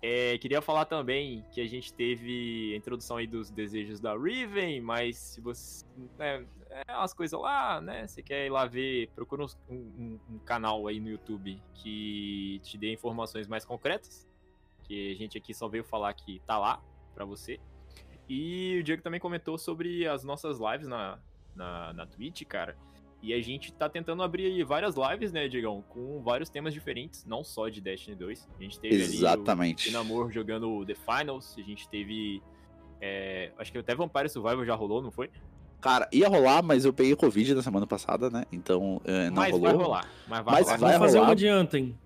É, queria falar também que a gente teve a introdução aí dos desejos da Riven, mas se você. né, é umas coisas lá, né? Você quer ir lá ver, procura um, um- um canal aí no YouTube que te dê informações mais concretas. Que a gente aqui só veio falar que tá lá pra você. E o Diego também comentou sobre as nossas lives na, na, na Twitch, cara. E a gente tá tentando abrir aí várias lives, né, Diegão? Com vários temas diferentes, não só de Destiny 2. A gente teve ali o Exatamente. Namor jogando The Finals, a gente teve. é, acho que até Vampire Survival já rolou, não foi? Cara, ia rolar, mas eu peguei Covid na semana passada, né? Então, é, não mas rolou. vai rolar. Mas vai Mas rolar. vai Vamos fazer rolar. uma de Anthem.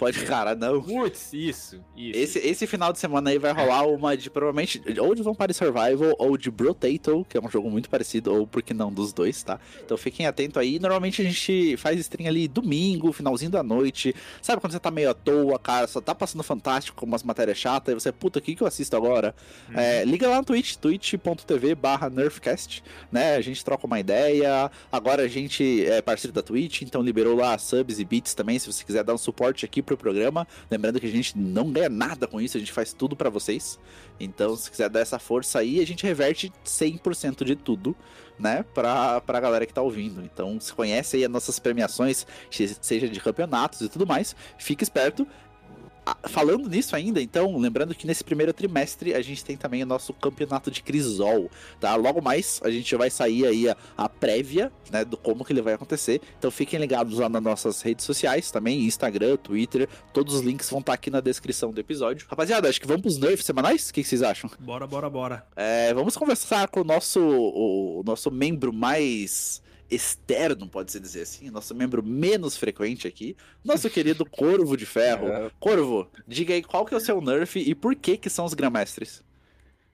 Pode, cara, não. Putz, isso, isso. Esse, esse final de semana aí vai rolar uma de provavelmente ou de Vampire Survival ou de Brotato, que é um jogo muito parecido, ou por que não dos dois, tá? Então fiquem atentos aí. Normalmente a gente faz stream ali domingo, finalzinho da noite. Sabe quando você tá meio à toa, cara, só tá passando fantástico com umas matérias chatas, e você, puta, o que, que eu assisto agora? É, liga lá no Twitch, twitch.tv barra nerfcast, né? A gente troca uma ideia. Agora a gente é parceiro da Twitch, então liberou lá subs e bits também, se você quiser dar um suporte aqui pro programa. Lembrando que a gente não ganha nada com isso, a gente faz tudo pra vocês. Então, se quiser dar essa força aí, a gente reverte 100% de tudo, né, pra, pra galera que tá ouvindo. Então, se conhece aí as nossas premiações, se- seja de campeonatos e tudo mais, fique esperto. Ah, Falando nisso ainda, então, lembrando que nesse primeiro trimestre a gente tem também o nosso campeonato de Crisol, tá? Logo mais a gente vai sair aí a, a prévia, né, do como que ele vai acontecer. Então fiquem ligados lá nas nossas redes sociais também, Instagram, Twitter, todos os links vão estar aqui na descrição do episódio. Rapaziada, acho que vamos pros nerfs semanais? O que, que vocês acham? Bora, bora, bora. É, vamos conversar com o nosso, o, o nosso membro mais externo, pode-se dizer assim, nosso membro menos frequente aqui, nosso querido Corvo de Ferro. É. Corvo, diga aí qual que é o seu nerf e por que que são os Grandmestres?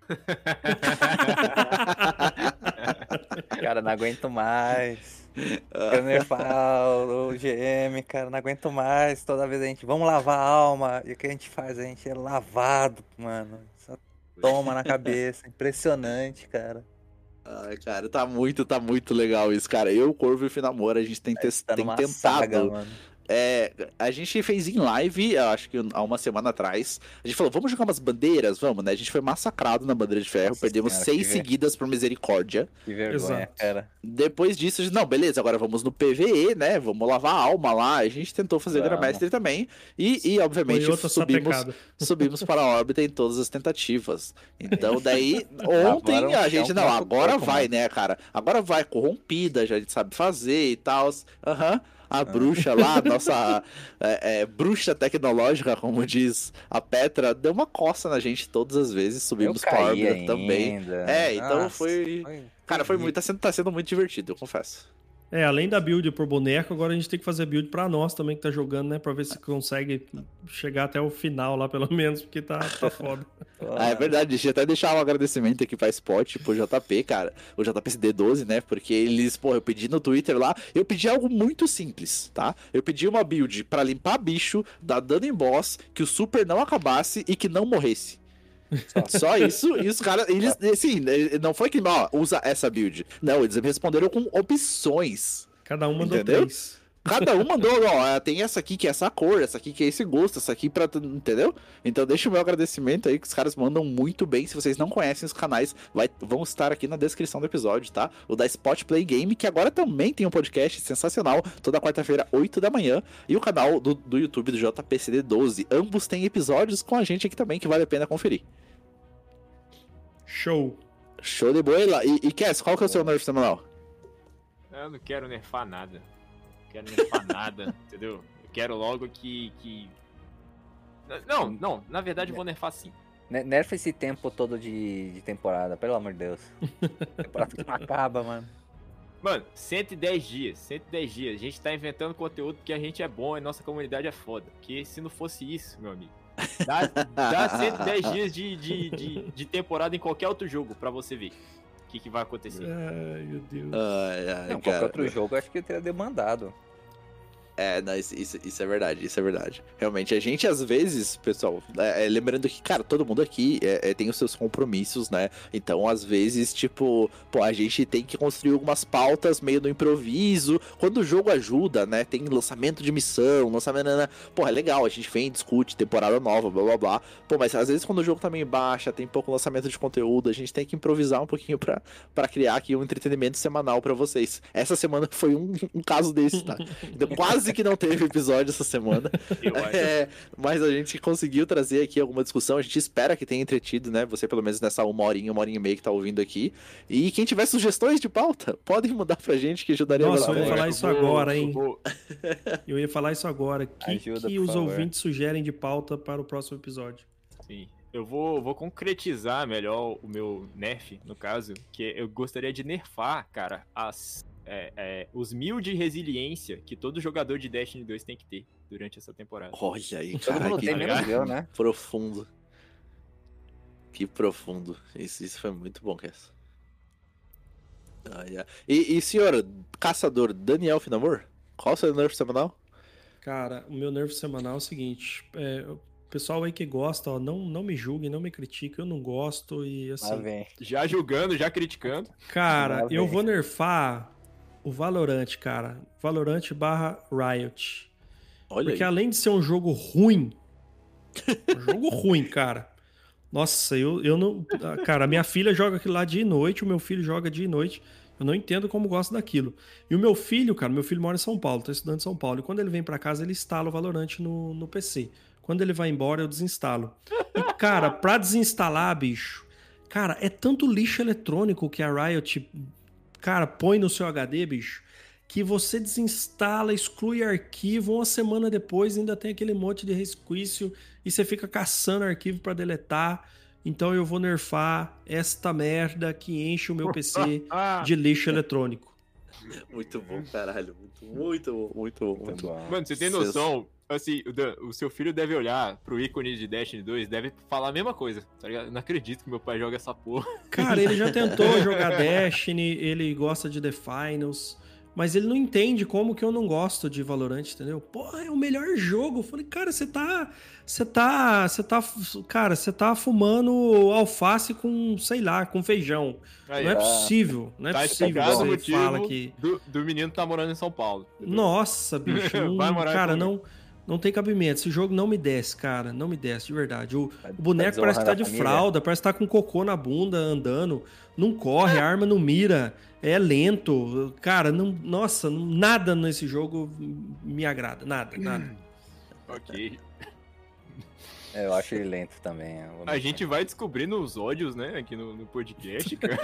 Cara, não aguento mais. Eu nerfar o GM, cara, não aguento mais. Toda vez a gente, vamos lavar a alma. E o que a gente faz? A gente é lavado, mano. Só toma na cabeça. Impressionante, cara. Ai, cara, tá muito, tá muito legal isso, cara. Eu, Corvo e o Finamora, a gente tem, Tá tem tentado. saga. É, a gente fez em live, eu acho que há uma semana atrás. A gente falou, vamos jogar umas bandeiras? Vamos, né? A gente foi massacrado na bandeira de ferro, Nossa perdemos senhora, seis ver- seguidas por misericórdia. Que vergonha, cara. Depois disso, a gente, não, beleza, agora vamos no PVE, né? Vamos lavar a alma lá. A gente tentou fazer. Grandmestre também. E, e obviamente, subimos, subimos para a órbita em todas as tentativas. Então, daí, ontem um a gente, não, agora vai, né, cara? Agora vai, corrompida, já a gente sabe fazer e tal. Aham. A bruxa lá, nossa é, é, bruxa tecnológica, como diz a Petra, deu uma coça na gente todas as vezes. Subimos para a também. É, então Nossa, foi. Cara, foi muito, tá sendo, tá sendo muito divertido, eu confesso. É, além da build por boneco, agora a gente tem que fazer build pra nós também que tá jogando, né? Pra ver se consegue chegar até o final lá, pelo menos, porque tá, tá foda. Ah, é verdade, deixa eu até deixar um agradecimento aqui pra Spot, pro JP, cara, o JPCD12, né? Porque eles, pô, eu pedi no Twitter lá, eu pedi algo muito simples, tá? Eu pedi uma build pra limpar bicho, dar dano em boss, que o super não acabasse e que não morresse. Só isso, e os caras, eles, assim, não foi que, ó, usa essa build. Não, eles responderam com opções. Cada um mandou Entendeu? três. Cada um mandou, ó, tem essa aqui que é essa cor, essa aqui que é esse gosto, essa aqui pra. Entendeu? Então deixa o meu agradecimento aí, que os caras mandam muito bem. Se vocês não conhecem os canais, vai, vão estar aqui na descrição do episódio, tá? O da Spot Play Game, que agora também tem um podcast sensacional, toda quarta-feira, 8 da manhã. E o canal do, do YouTube do JPCD12. Ambos têm episódios com a gente aqui também, que vale a pena conferir. Show. Show de bola. E, e Cass, qual que é o seu nerf semanal? Eu não quero nerfar nada. Não quero nerfar nada, entendeu? Eu quero logo que. que... Não, não, na verdade eu vou nerfar sim. Ne- Nerfa esse tempo todo de, de temporada, pelo amor de Deus. temporada que não acaba, mano. Mano, 110 dias, 110 dias. A gente tá inventando conteúdo porque a gente é bom e nossa comunidade é foda. Porque se não fosse isso, meu amigo, dá, dá 110 dias de, de, de, de temporada em qualquer outro jogo pra você ver que, que vai acontecer. Ai, meu Deus. Ai, ai, Não, qualquer outro jogo eu acho que eu teria demandado. É, não, isso, isso, é verdade, isso é verdade. Realmente, a gente às vezes, pessoal, é, é, lembrando que, cara, todo mundo aqui é, é, tem os seus compromissos, né? Então, às vezes, tipo, pô, a gente tem que construir algumas pautas meio no improviso. Quando o jogo ajuda, né? Tem lançamento de missão, lançamento. né, Pô, é legal, a gente vem, discute, temporada nova, blá blá blá. Pô, mas às vezes quando o jogo tá meio baixa, tem pouco lançamento de conteúdo, a gente tem que improvisar um pouquinho pra, pra criar aqui um entretenimento semanal pra vocês. Essa semana foi um, um caso desse, tá? Então, quase que não teve episódio essa semana. Eu. É, mas a gente conseguiu trazer aqui alguma discussão. A gente espera que tenha entretido, né? Você, pelo menos nessa uma horinha, uma horinha e meia que tá ouvindo aqui. E quem tiver sugestões de pauta, podem mandar pra gente que ajudaria Nossa, eu bastante. ia falar Eu isso agora, eu hein? Eu ia falar isso agora. O que, Ajuda, que os favor. ouvintes sugerem de pauta para o próximo episódio? Sim. Eu vou, vou concretizar melhor o meu nerf, no caso, que eu gostaria de nerfar, cara, as, é, é, os mil de resiliência que todo jogador de Destiny 2 tem que ter durante essa temporada. Olha aí, cara, que né? profundo. Que profundo. Isso, isso foi muito bom, Cass. Ai. E, e senhor, caçador Daniel Finamor, qual o seu nerf semanal? Cara, o meu nervo semanal é o seguinte: é, o pessoal aí que gosta, ó, não, não me julguem, não me critiquem, eu não gosto e assim. Já julgando, já criticando. Cara, eu vou nerfar o Valorant, cara. Valorant barra Riot. Olha Porque aí. além de ser um jogo ruim, um jogo ruim, cara. Nossa, eu, eu não. Cara, a minha filha joga aquilo lá dia e noite, o meu filho joga dia e noite. Eu não entendo como gosta daquilo. E o meu filho, cara, meu filho mora em São Paulo, tá estudando em São Paulo. E quando ele vem pra casa, ele instala o Valorant no, no PC. Quando ele vai embora, eu desinstalo. E, cara, pra desinstalar, bicho, cara, é tanto lixo eletrônico que a Riot, cara, põe no seu HD, bicho, que você desinstala, exclui arquivo, uma semana depois ainda tem aquele monte de resquício e você fica caçando arquivo pra deletar. Então eu vou nerfar esta merda que enche o meu PC de lixo eletrônico. Muito bom, caralho. Muito, muito bom, muito bom, muito bom. bom. Mano, você tem Seus- noção? Assim, o, Dan- o seu filho deve olhar pro ícone de Destiny 2, deve falar a mesma coisa, tá ligado? Não acredito que meu pai joga essa porra. Cara, ele já tentou jogar Destiny, ele gosta de The Finals, mas ele não entende como que eu não gosto de Valorant, entendeu? Porra, é o melhor jogo. Eu falei, cara, você tá. Você tá. Você tá. Cara, você tá fumando alface com, sei lá, com feijão. Aí, não é ó. possível. Não é tá possível o você fala que. do, do menino tá morando em São Paulo. entendeu? Nossa, bicho. não- cara, comigo. Não, tem cabimento. Esse jogo não me desce, cara. Não me desce, de verdade. O, o boneco parece que tá de família. fralda, parece que tá com cocô na bunda andando. Não corre, a arma não mira. É lento. Cara, não, nossa, nada nesse jogo me agrada. Nada, nada. Ok. É, eu acho ele lento também. A gente vai descobrindo os ódios, né, aqui no, no podcast, cara.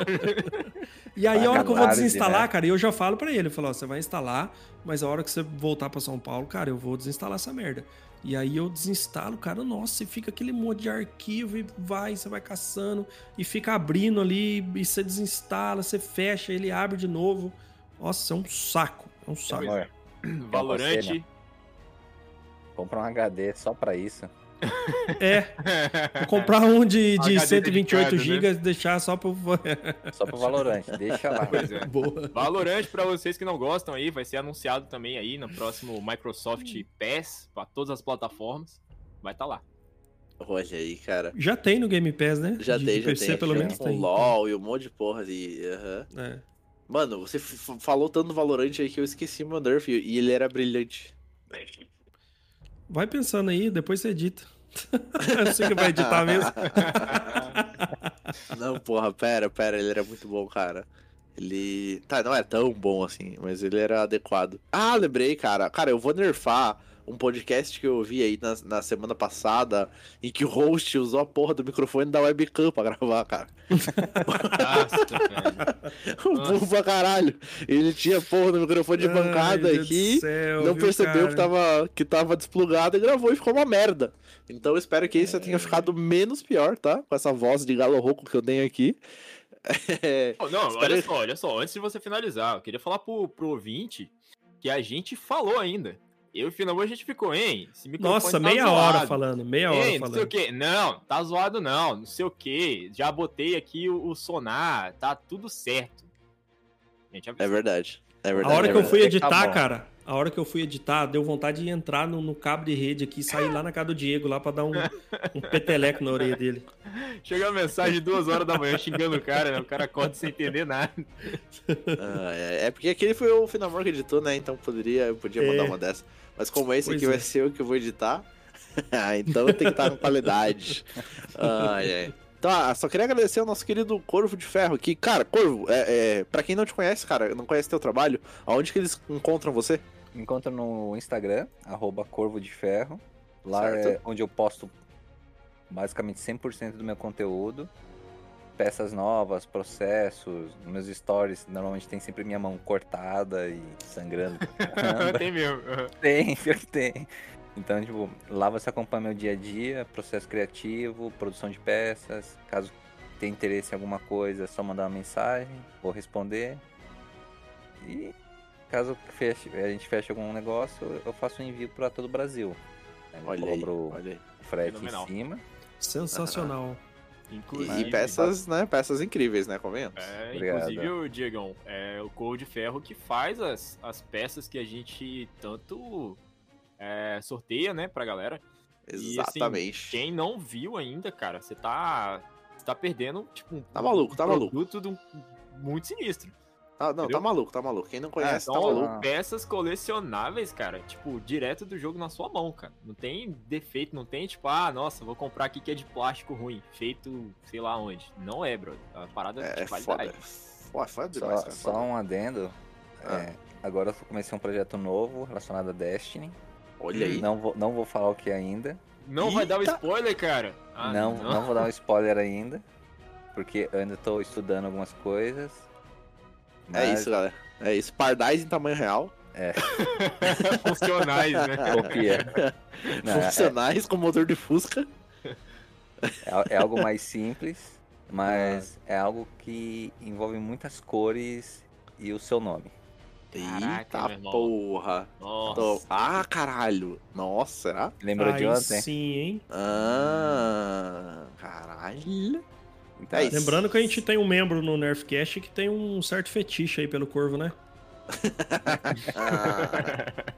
E aí, a hora que eu vou desinstalar, cara, eu já falo pra ele, eu falo, ó, você vai instalar, mas a hora que você voltar pra São Paulo, cara, eu vou desinstalar essa merda. E aí eu desinstalo, cara, nossa, e fica aquele monte de arquivo e vai, você vai caçando e fica abrindo ali, e você desinstala, você fecha, ele abre de novo. Nossa, é um saco, é um saco. Amor, Valorante. você, compra um HD só pra isso. É, vou comprar um de, de HD 128 dedicado, né? GB e deixar só pro... Só pro Valorant. Deixa lá. Pois é. Boa. Valorant, pra vocês que não gostam aí, vai ser anunciado também aí no próximo Microsoft PAS, pra todas as plataformas. Vai estar tá lá. Olha aí, cara. Já tem no Game Pass, né? Já De- tem, de já PC tem. pelo já menos tem. LOL e um monte de porra ali. aham. É. Mano, você falou tanto do Valorant aí que eu esqueci meu nerf e ele era brilhante. Vai pensando aí, depois você edita. Eu sei que vai editar mesmo. Não, porra, pera, pera, ele era muito bom, cara. Ele. Tá, não é tão bom assim, mas ele era adequado. Ah, lembrei, cara. Cara, eu vou nerfar um podcast que eu ouvi aí na, na semana passada, em que o host usou a porra do microfone da webcam pra gravar, cara. Nossa. Um burro pra caralho. Ele tinha porra do microfone de Ai, bancada do aqui. céu, não viu, percebeu cara? que tava, que tava desplugado e gravou e ficou uma merda. Então eu espero que isso tenha ficado menos pior, tá? Com essa voz de galo rouco que eu tenho aqui. É, Não, olha só, olha só. Antes de você finalizar, eu queria falar pro, pro ouvinte que a gente falou ainda. Eu e o Finamor a gente ficou, hein? Nossa, tá meia zoado. hora falando, meia hora Hein, não sei o falando. quê. Não, tá zoado não, não sei o quê. Já botei aqui o, o sonar, tá tudo certo. Gente, é verdade. É A verdade. hora é que eu fui verdade. editar, Tá bom. cara, a hora que eu fui editar, deu vontade de entrar no, no cabo de rede aqui e sair lá na casa do Diego, lá pra dar um, um peteleco na orelha dele. Chegou a mensagem duas horas da manhã xingando o cara, né? O cara acorda sem entender nada. Ah, é, é porque aquele foi o Finamor que editou, né? Então poderia, eu podia mandar É. uma dessa. Mas como esse Pois aqui vai é. ser eu que eu vou editar, ah, então tem que estar com qualidade. Ai, ai. Então, ah, só queria agradecer ao nosso querido Corvo de Ferro aqui. Cara, Corvo, é, é, pra quem não te conhece, cara, não conhece teu trabalho, aonde que eles encontram você? Me encontra no Instagram, arroba Corvo de Ferro. Lá Certo. é onde eu posto basicamente 100% do meu conteúdo. Peças novas, processos, meus stories, normalmente tem sempre minha mão cortada e sangrando. Tem mesmo. tem, pior que tem. Então, tipo, lá você acompanha meu dia a dia, processo criativo, produção de peças. Caso tenha interesse em alguma coisa, é só mandar uma mensagem, vou responder. E caso feche, a gente feche algum negócio, eu faço um envio para todo o Brasil. Aí eu Olha aí, cobro olha aí. o frete Fenomenal. em cima. Sensacional. E, Inclusive, e peças, né? Peças incríveis, né? Convenhamos. É, inclusive o Diegão, é o Corvo de Ferro que faz as, as peças que a gente tanto é, sorteia, né, pra galera. E, assim, Exatamente. quem não viu ainda, cara, você tá, você tá perdendo, tipo, um, Tá maluco, tá um maluco. produto do- muito sinistro. Ah, não, entendeu? tá maluco, tá maluco. Quem não conhece, Então, tá maluco. Ah. peças colecionáveis, cara, tipo, direto do jogo na sua mão, cara. Não tem defeito, não tem, tipo, ah, nossa, vou comprar aqui que é de plástico ruim, feito sei lá onde. Não é, brother. A parada É, de é qualidade. foda. Foda, foda Só, demais, cara. só um adendo. Ah. é, agora eu comecei um projeto novo relacionado a Destiny. Olha aí. Não vou, não vou falar o que é ainda. Não vai dar o Eita! spoiler, cara. Ah, não, não. vou dar um spoiler ainda. Porque eu ainda tô estudando algumas coisas. É isso, galera. É isso. Pardais em tamanho real. Funcionais, né? Copia. Não, é- Funcionais com motor de Fusca. É, é algo mais simples, mas é algo que envolve muitas cores e o seu nome. Caraca, Eita porra. Nossa. Tô- Ah, caralho. Nossa, será? Lembrou de Aí ontem? sim, hein? Ah, caralho. É isso. Lembrando que a gente tem um membro no Nerfcast que tem um certo fetiche aí pelo corvo, né? Ah.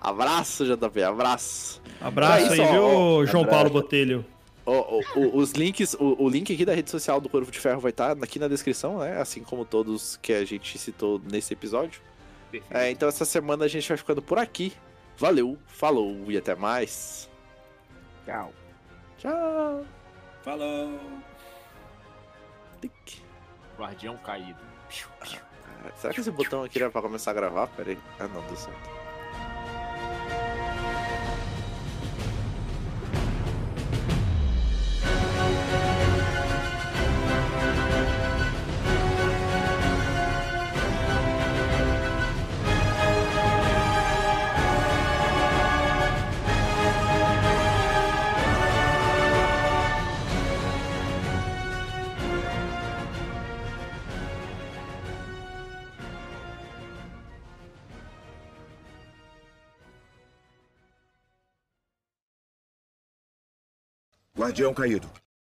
abraço, JP, abraço. Abraço É isso, aí, ó, viu, ó, João abraço. Paulo Botelho? Os links, o, o link aqui da rede social do Corvo de Ferro vai estar aqui na descrição, né? Assim como todos que a gente citou nesse episódio. É, então essa semana a gente vai ficando por aqui. Valeu, falou e até mais. Tchau. Tchau. Falou! Tic. Guardião caído. Ah, Será que esse botão aqui era pra começar a gravar? Pera aí. Ah, não, deu certo. Guardião caído.